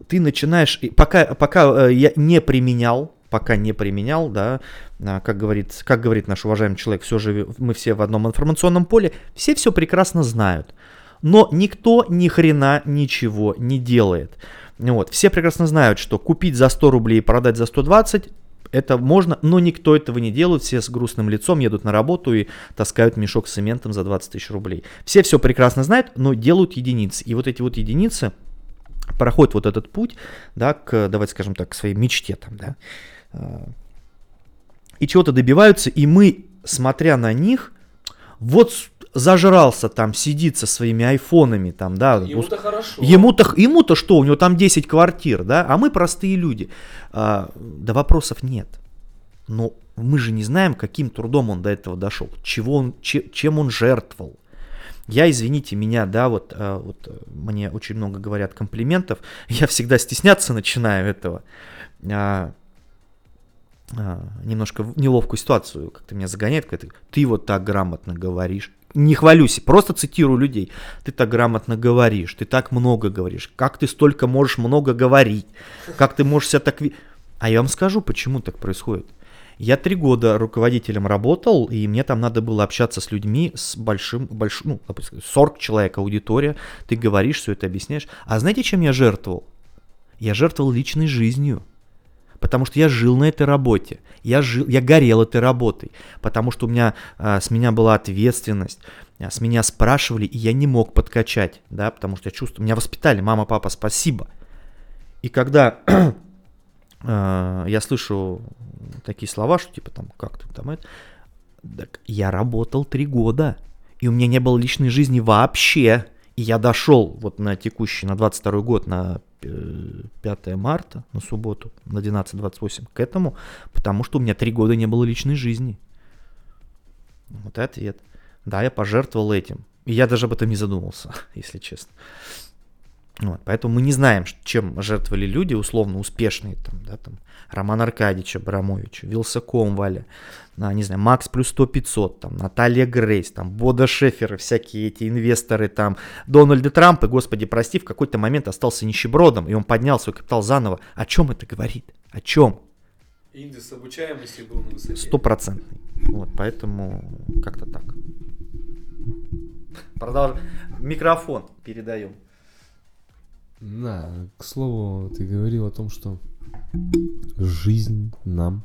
Speaker 1: ты начинаешь, пока, пока э, я не применял, пока не применял, да, а, как говорит, как говорит наш уважаемый человек, все же мы все в одном информационном поле, все все прекрасно знают. Но никто ни хрена ничего не делает. Вот. Все прекрасно знают, что купить за 100 рублей и продать за 120 это можно, но никто этого не делает, все с грустным лицом едут на работу и таскают мешок с цементом за 20 тысяч рублей. Все все прекрасно знают, но делают единицы. И вот эти вот единицы проходят вот этот путь, да, к, давайте скажем так, к своей мечте там, да, а, и чего-то добиваются, и мы, смотря на них, вот зажрался там, сидит со своими айфонами там, да.
Speaker 2: Ему-то хорошо.
Speaker 1: Ему-то, ему-то что, у него там 10 квартир, да, а мы простые люди. А, да вопросов нет. Но мы же не знаем, каким трудом он до этого дошел, чего он, че, чем он жертвовал. Я, извините меня, да, вот, а, вот мне очень много говорят комплиментов, я всегда стесняться начинаю этого. А, а, немножко неловкую ситуацию, как-то меня загоняет, когда ты, ты вот так грамотно говоришь не хвалюсь, просто цитирую людей. Ты так грамотно говоришь, ты так много говоришь. Как ты столько можешь много говорить? Как ты можешь себя так... А я вам скажу, почему так происходит. Я три года руководителем работал, и мне там надо было общаться с людьми с большим, большим ну, 40 человек аудитория. Ты говоришь, все это объясняешь. А знаете, чем я жертвовал? Я жертвовал личной жизнью потому что я жил на этой работе, я, жил, я горел этой работой, потому что у меня, а, с меня была ответственность, а, с меня спрашивали, и я не мог подкачать, да, потому что я чувствую, меня воспитали, мама, папа, спасибо. И когда а, я слышу такие слова, что типа там, как ты там это, так я работал три года, и у меня не было личной жизни вообще, и я дошел вот на текущий, на 22 год, на 5 марта, на субботу, на 12.28 к этому, потому что у меня три года не было личной жизни. Вот и ответ. Да, я пожертвовал этим. И я даже об этом не задумывался, если честно. Вот, поэтому мы не знаем, чем жертвовали люди, условно успешные, там, да, там, Роман Аркадьевич Абрамович, Вилсаком Валя, а, не знаю, Макс плюс 100 500, там, Наталья Грейс, там, Бода Шефер, всякие эти инвесторы, там, Дональд Трамп, и, господи, прости, в какой-то момент остался нищебродом, и он поднял свой капитал заново. О чем это говорит? О чем?
Speaker 2: Индекс обучаемости был на высоте.
Speaker 1: Стопроцентный. Вот, поэтому как-то так. Продолж... Микрофон передаем.
Speaker 2: Да, к слову, ты говорил о том, что жизнь нам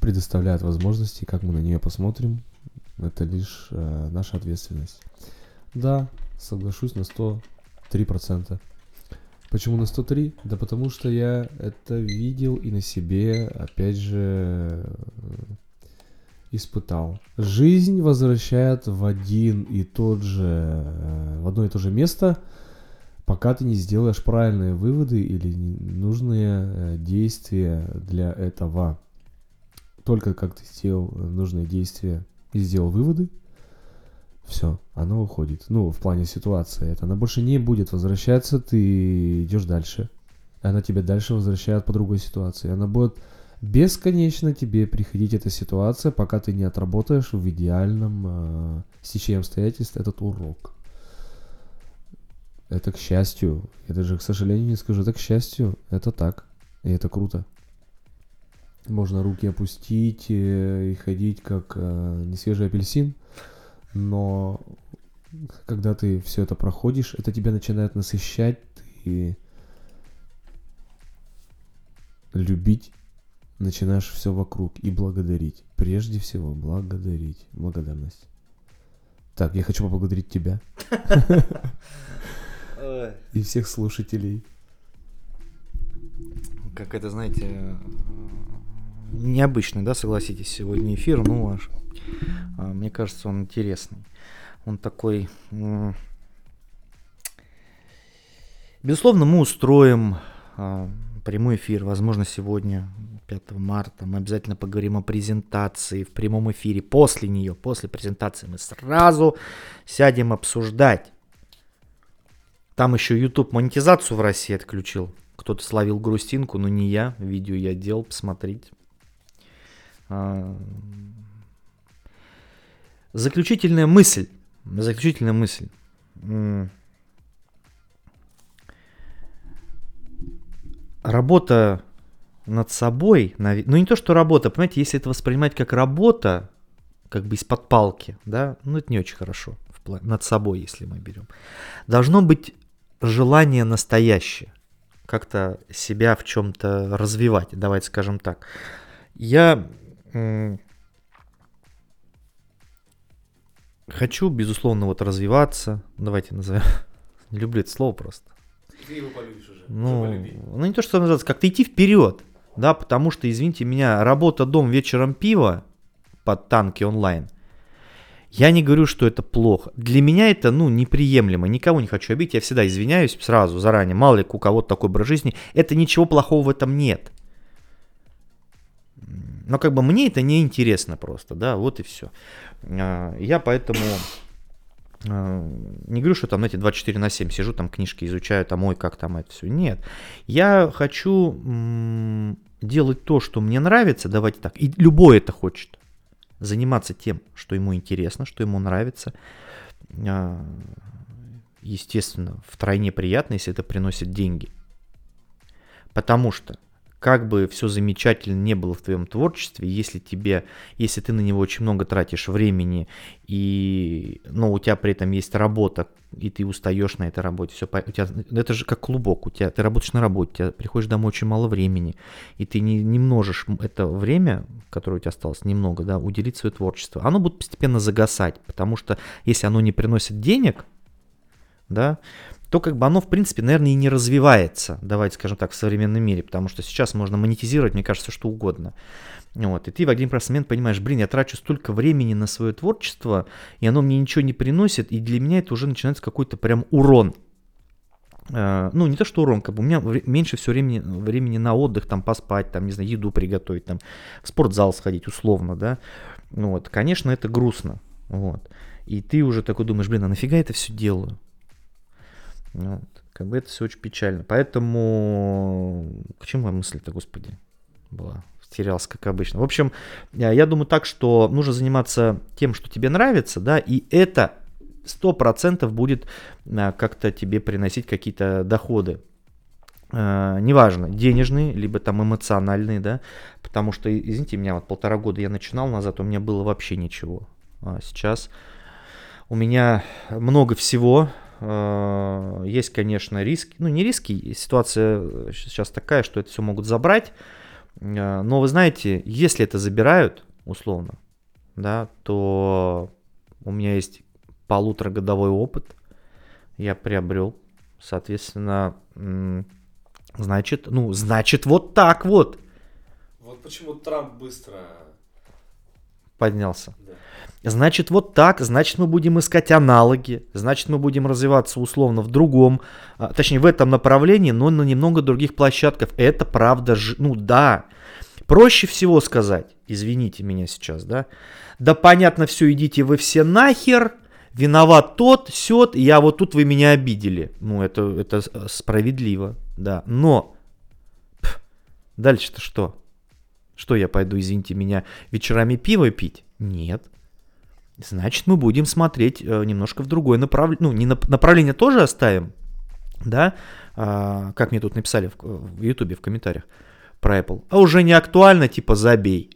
Speaker 2: предоставляет возможности, как мы на нее посмотрим, это лишь э, наша ответственность. Да, соглашусь на 103%. Почему на 103? Да потому что я это видел и на себе, опять же, испытал. Жизнь возвращает в один и тот же, э, в одно и то же место – пока ты не сделаешь правильные выводы или нужные э, действия для этого. Только как ты сделал э, нужные действия и сделал выводы, все, оно уходит. Ну, в плане ситуации. Это она больше не будет возвращаться, ты идешь дальше. Она тебя дальше возвращает по другой ситуации. Она будет бесконечно тебе приходить эта ситуация, пока ты не отработаешь в идеальном э, стечении обстоятельств этот урок. Это к счастью. Я даже, к сожалению, не скажу, это к счастью. Это так. И это круто. Можно руки опустить э, и ходить как э, несвежий апельсин. Но когда ты все это проходишь, это тебя начинает насыщать. Ты любить начинаешь все вокруг и благодарить. Прежде всего благодарить. Благодарность. Так, я хочу поблагодарить тебя и всех слушателей.
Speaker 1: Как это, знаете, необычный, да, согласитесь, сегодня эфир, ну, аж, а, мне кажется, он интересный. Он такой... Безусловно, мы устроим а, прямой эфир, возможно, сегодня, 5 марта. Мы обязательно поговорим о презентации в прямом эфире. После нее, после презентации мы сразу сядем обсуждать. Там еще YouTube монетизацию в России отключил. Кто-то словил грустинку, но не я. Видео я делал, посмотрите. А, заключительная мысль. Заключительная мысль. Работа над собой, ну не то, что работа, понимаете, если это воспринимать как работа, как бы из-под палки, да, ну это не очень хорошо, над собой, если мы берем. Должно быть желание настоящее, как-то себя в чем-то развивать, давайте скажем так. Я хочу, безусловно, вот развиваться, давайте назовем, не люблю это слово просто. Ты его полюбишь уже. Ну, ну не то, что называется, как-то идти вперед, да, потому что, извините меня, работа дом вечером пиво под танки онлайн, я не говорю, что это плохо. Для меня это, ну, неприемлемо. Никого не хочу обидеть. Я всегда извиняюсь сразу, заранее. Мало ли у кого-то такой образ жизни. Это ничего плохого в этом нет. Но как бы мне это не интересно просто, да, вот и все. А, я поэтому а, не говорю, что там, знаете, 24 на 7 сижу, там книжки изучаю, там, ой, как там это все. Нет. Я хочу делать то, что мне нравится, давайте так, и любой это хочет. Заниматься тем, что ему интересно, что ему нравится. А, естественно, втройне приятно, если это приносит деньги. Потому что как бы все замечательно не было в твоем творчестве, если тебе, если ты на него очень много тратишь времени, и, но у тебя при этом есть работа, и ты устаешь на этой работе, все, у тебя, это же как клубок, у тебя, ты работаешь на работе, у тебя приходишь домой очень мало времени, и ты не, не можешь это время, которое у тебя осталось, немного, да, уделить свое творчество. Оно будет постепенно загасать, потому что если оно не приносит денег, да, то как бы оно, в принципе, наверное, и не развивается, давайте скажем так, в современном мире, потому что сейчас можно монетизировать, мне кажется, что угодно. Вот, и ты в один прекрасный момент понимаешь, блин, я трачу столько времени на свое творчество, и оно мне ничего не приносит, и для меня это уже начинается какой-то прям урон. Uh, ну, не то, что урон, как бы у меня меньше всего времени, времени на отдых, там, поспать, там, не знаю, еду приготовить, там, в спортзал сходить, условно, да. Вот, конечно, это грустно, вот. И ты уже такой думаешь, блин, а нафига я это все делаю? Вот. Как бы это все очень печально. Поэтому к чему мысль-то, господи, была? Терялся, как обычно. В общем, я думаю так, что нужно заниматься тем, что тебе нравится, да, и это сто процентов будет а, как-то тебе приносить какие-то доходы. Uh, неважно, денежные, либо там эмоциональные, да, потому что, извините меня, вот полтора года я начинал назад, у меня было вообще ничего, а сейчас у меня много всего, Э, есть, конечно, риски. Ну, не риски, ситуация сейчас такая, что это все могут забрать. Э, но вы знаете, если это забирают, условно, да, то у меня есть полуторагодовой опыт, я приобрел, соответственно, значит, ну, значит, вот так вот.
Speaker 2: Вот почему Трамп быстро
Speaker 1: поднялся. Значит, вот так, значит, мы будем искать аналоги, значит, мы будем развиваться условно в другом, а, точнее, в этом направлении, но на немного других площадках. Это правда, ну да. Проще всего сказать, извините меня сейчас, да, да понятно все, идите вы все нахер, виноват тот, сет, я вот тут вы меня обидели. Ну, это, это справедливо, да. Но дальше-то что? Что я пойду, извините меня, вечерами пиво пить? Нет. Значит, мы будем смотреть э, немножко в другое направление. Ну, не на, направление тоже оставим, да, а, как мне тут написали в, в YouTube в комментариях про Apple. А уже не актуально, типа, забей.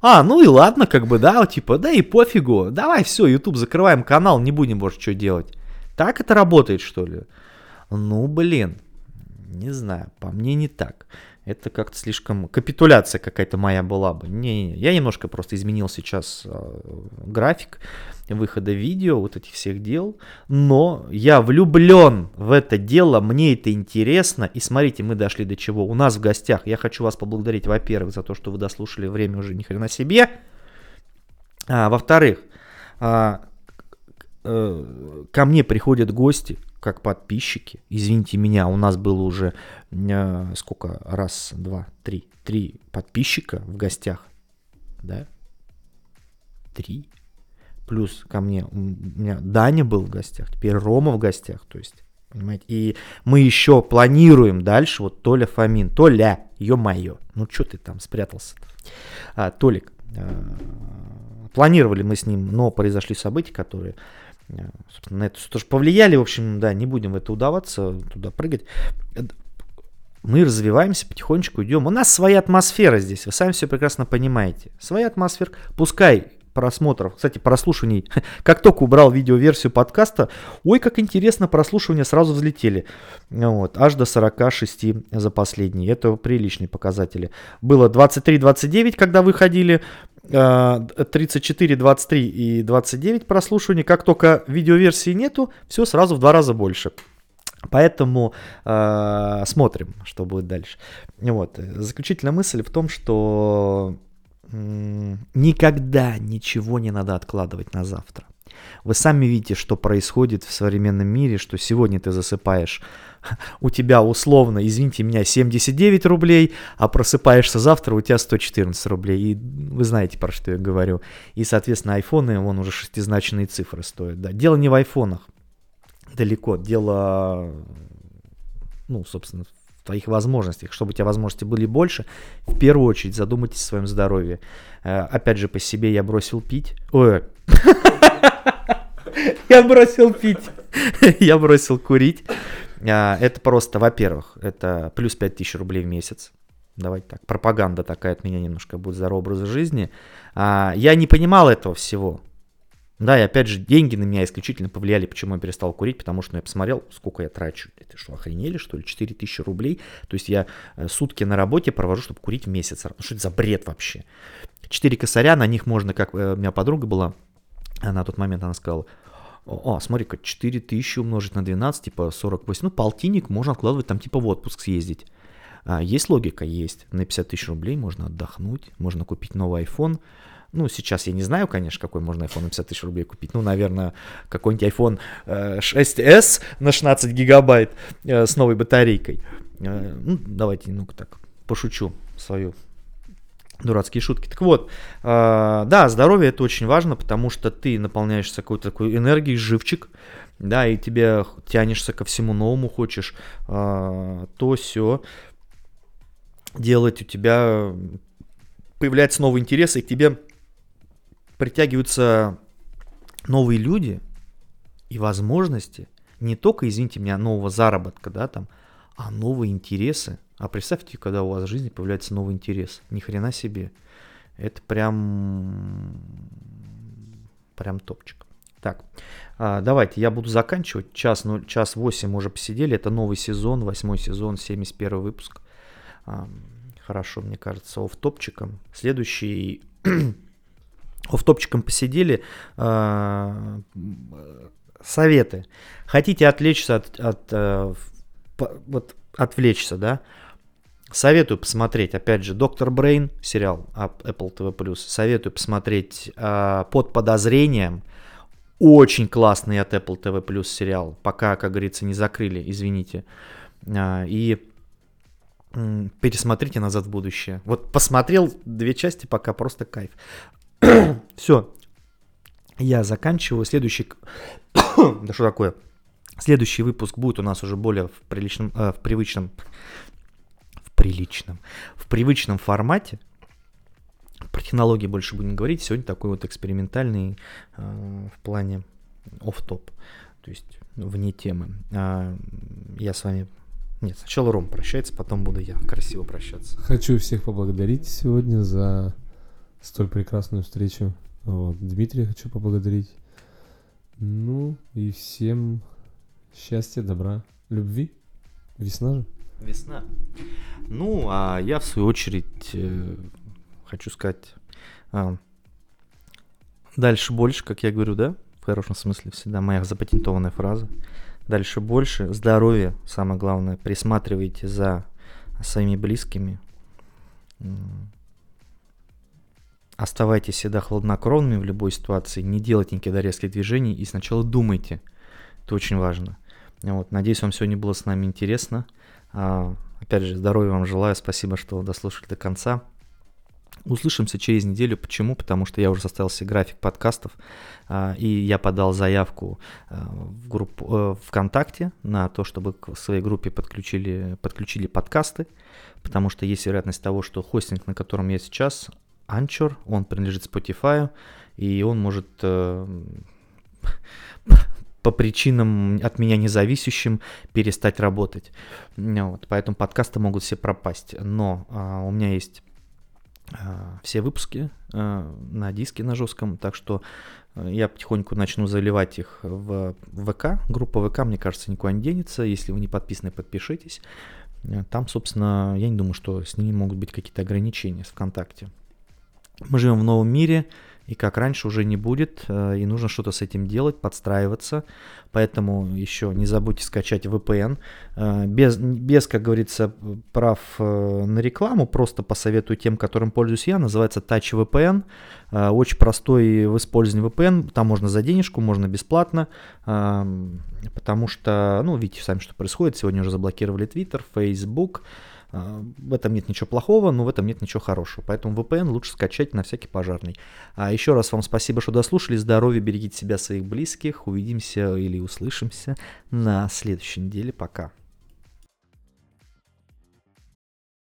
Speaker 1: А, ну и ладно, как бы, да, типа, да и пофигу. Давай, все, YouTube, закрываем канал, не будем больше что делать. Так это работает, что ли? Ну, блин, не знаю, по мне не так. Это как-то слишком... Капитуляция какая-то моя была бы. Не, не, я немножко просто изменил сейчас э, график выхода видео, вот этих всех дел. Но я влюблен в это дело, мне это интересно. И смотрите, мы дошли до чего. У нас в гостях, я хочу вас поблагодарить, во-первых, за то, что вы дослушали время уже ни хрена себе. А, во-вторых, а, э, ко мне приходят гости, как подписчики. Извините меня, у нас было уже э, сколько? Раз, два, три. Три подписчика в гостях. Да? Три. Плюс ко мне, у меня Даня был в гостях, теперь Рома в гостях. То есть, понимаете, и мы еще планируем дальше, вот Толя Фомин, Толя, ё-моё, ну что ты там спрятался? А, Толик, а, планировали мы с ним, но произошли события, которые собственно, на это тоже повлияли. В общем, да, не будем в это удаваться, туда прыгать. Мы развиваемся, потихонечку идем. У нас своя атмосфера здесь, вы сами все прекрасно понимаете. Своя атмосфера. Пускай просмотров, кстати, прослушиваний, как только убрал видеоверсию подкаста, ой, как интересно, прослушивания ссразу взлетели, вот, аж до 46 за последние, это приличные показатели. Было 23-29, когда выходили, 34, 23 и 29 прослушиваний. Как только видеоверсии нету, все сразу в два раза больше. Поэтому э, смотрим, что будет дальше. Вот. Заключительная мысль в том, что э, никогда ничего не надо откладывать на завтра. Вы сами видите, что происходит в современном мире, что сегодня ты засыпаешь у тебя условно, извините меня, 79 рублей, а просыпаешься завтра, у тебя 114 рублей. И вы знаете, про что я говорю. И, соответственно, айфоны, вон уже шестизначные цифры стоят. Да. Дело не в айфонах далеко, дело, ну, собственно, в твоих возможностях. Чтобы у тебя возможности были больше, в первую очередь задумайтесь о своем здоровье. Э, опять же, по себе я бросил пить. Ой, я бросил пить. Я бросил курить. А, это просто, во-первых, это плюс 5000 рублей в месяц. Давайте так, пропаганда такая от меня немножко будет за образа жизни. А, я не понимал этого всего. Да, и опять же, деньги на меня исключительно повлияли, почему я перестал курить, потому что ну, я посмотрел, сколько я трачу. Это что, охренели, что ли? 4000 рублей. То есть я э, сутки на работе провожу, чтобы курить в месяц. Ну, что это за бред вообще? 4 косаря, на них можно, как э, у меня подруга была, на тот момент она сказала, о, смотри-ка, 4000 умножить на 12, типа 48, ну, полтинник можно откладывать там типа в отпуск съездить. А, есть логика, есть. На 50 тысяч рублей можно отдохнуть, можно купить новый iPhone. Ну, сейчас я не знаю, конечно, какой можно iPhone на 50 тысяч рублей купить. Ну, наверное, какой-нибудь iPhone 6s э, на 16 гигабайт э, с новой батарейкой. Э, ну, давайте, ну-ка так, пошучу свою дурацкие шутки. Так вот, э, да, здоровье это очень важно, потому что ты наполняешься какой-то такой энергией, живчик, да, и тебе тянешься ко всему новому, хочешь э, то все делать, у тебя появляются новые интересы, и к тебе притягиваются новые люди и возможности не только, извините меня, нового заработка, да, там, а новые интересы, а представьте, когда у вас в жизни появляется новый интерес. Ни хрена себе. Это прям... Прям топчик. Так, а, давайте, я буду заканчивать. Час, ну, час 8 уже посидели. Это новый сезон, восьмой сезон, 71 выпуск. А, хорошо, мне кажется, оф-топчиком. Следующий... оф-топчиком посидели. А, советы. Хотите отвлечься от, от, от вот отвлечься, да, Советую посмотреть, опять же, Доктор Брейн, сериал Apple TV+. Советую посмотреть э, «Под подозрением». Очень классный от Apple TV+, сериал. Пока, как говорится, не закрыли, извините. Э, и э, пересмотрите «Назад в будущее». Вот посмотрел две части, пока просто кайф. Все. Я заканчиваю. Следующий... да что такое? Следующий выпуск будет у нас уже более в, приличном, э, в привычном приличном, в привычном формате. Про технологии больше будем говорить. Сегодня такой вот экспериментальный э, в плане оф-топ, то есть вне темы. А, я с вами... Нет, сначала Ром прощается, потом буду я красиво прощаться.
Speaker 2: Хочу всех поблагодарить сегодня за столь прекрасную встречу. Вот. Дмитрия хочу поблагодарить. Ну и всем счастья, добра, любви. Весна же.
Speaker 1: Весна. Ну, а я в свою очередь э, хочу сказать а, дальше больше, как я говорю, да, в хорошем смысле всегда моя запатентованная фраза. Дальше больше, здоровье, самое главное, присматривайте за своими близкими, оставайтесь всегда хладнокровными в любой ситуации, не делайте никогда резких движений. И сначала думайте, это очень важно. Вот, надеюсь, вам сегодня было с нами интересно. А, опять же, здоровья вам желаю, спасибо, что дослушали до конца. Услышимся через неделю. Почему? Потому что я уже составил себе график подкастов, а, и я подал заявку а, в группу э, ВКонтакте на то, чтобы к своей группе подключили, подключили подкасты, потому что есть вероятность того, что хостинг, на котором я сейчас, Anchor, он принадлежит Spotify, и он может э, по причинам от меня независящим перестать работать. Вот, поэтому подкасты могут все пропасть. Но а, у меня есть а, все выпуски а, на диске на жестком, так что а, я потихоньку начну заливать их в ВК. Группа ВК, мне кажется, никуда не денется. Если вы не подписаны, подпишитесь. Там, собственно, я не думаю, что с ними могут быть какие-то ограничения с ВКонтакте. Мы живем в новом мире, и как раньше уже не будет, э, и нужно что-то с этим делать, подстраиваться. Поэтому еще не забудьте скачать VPN. Э, без, без как говорится, прав э, на рекламу, просто посоветую тем, которым пользуюсь я, называется Touch VPN. Очень простой в использовании VPN, там можно за денежку, можно бесплатно, потому что, ну, видите сами, что происходит. Сегодня уже заблокировали Twitter, Facebook, в этом нет ничего плохого, но в этом нет ничего хорошего. Поэтому VPN лучше скачать на всякий пожарный. А еще раз вам спасибо, что дослушали. Здоровья, берегите себя, своих близких. Увидимся или услышимся на следующей неделе. Пока.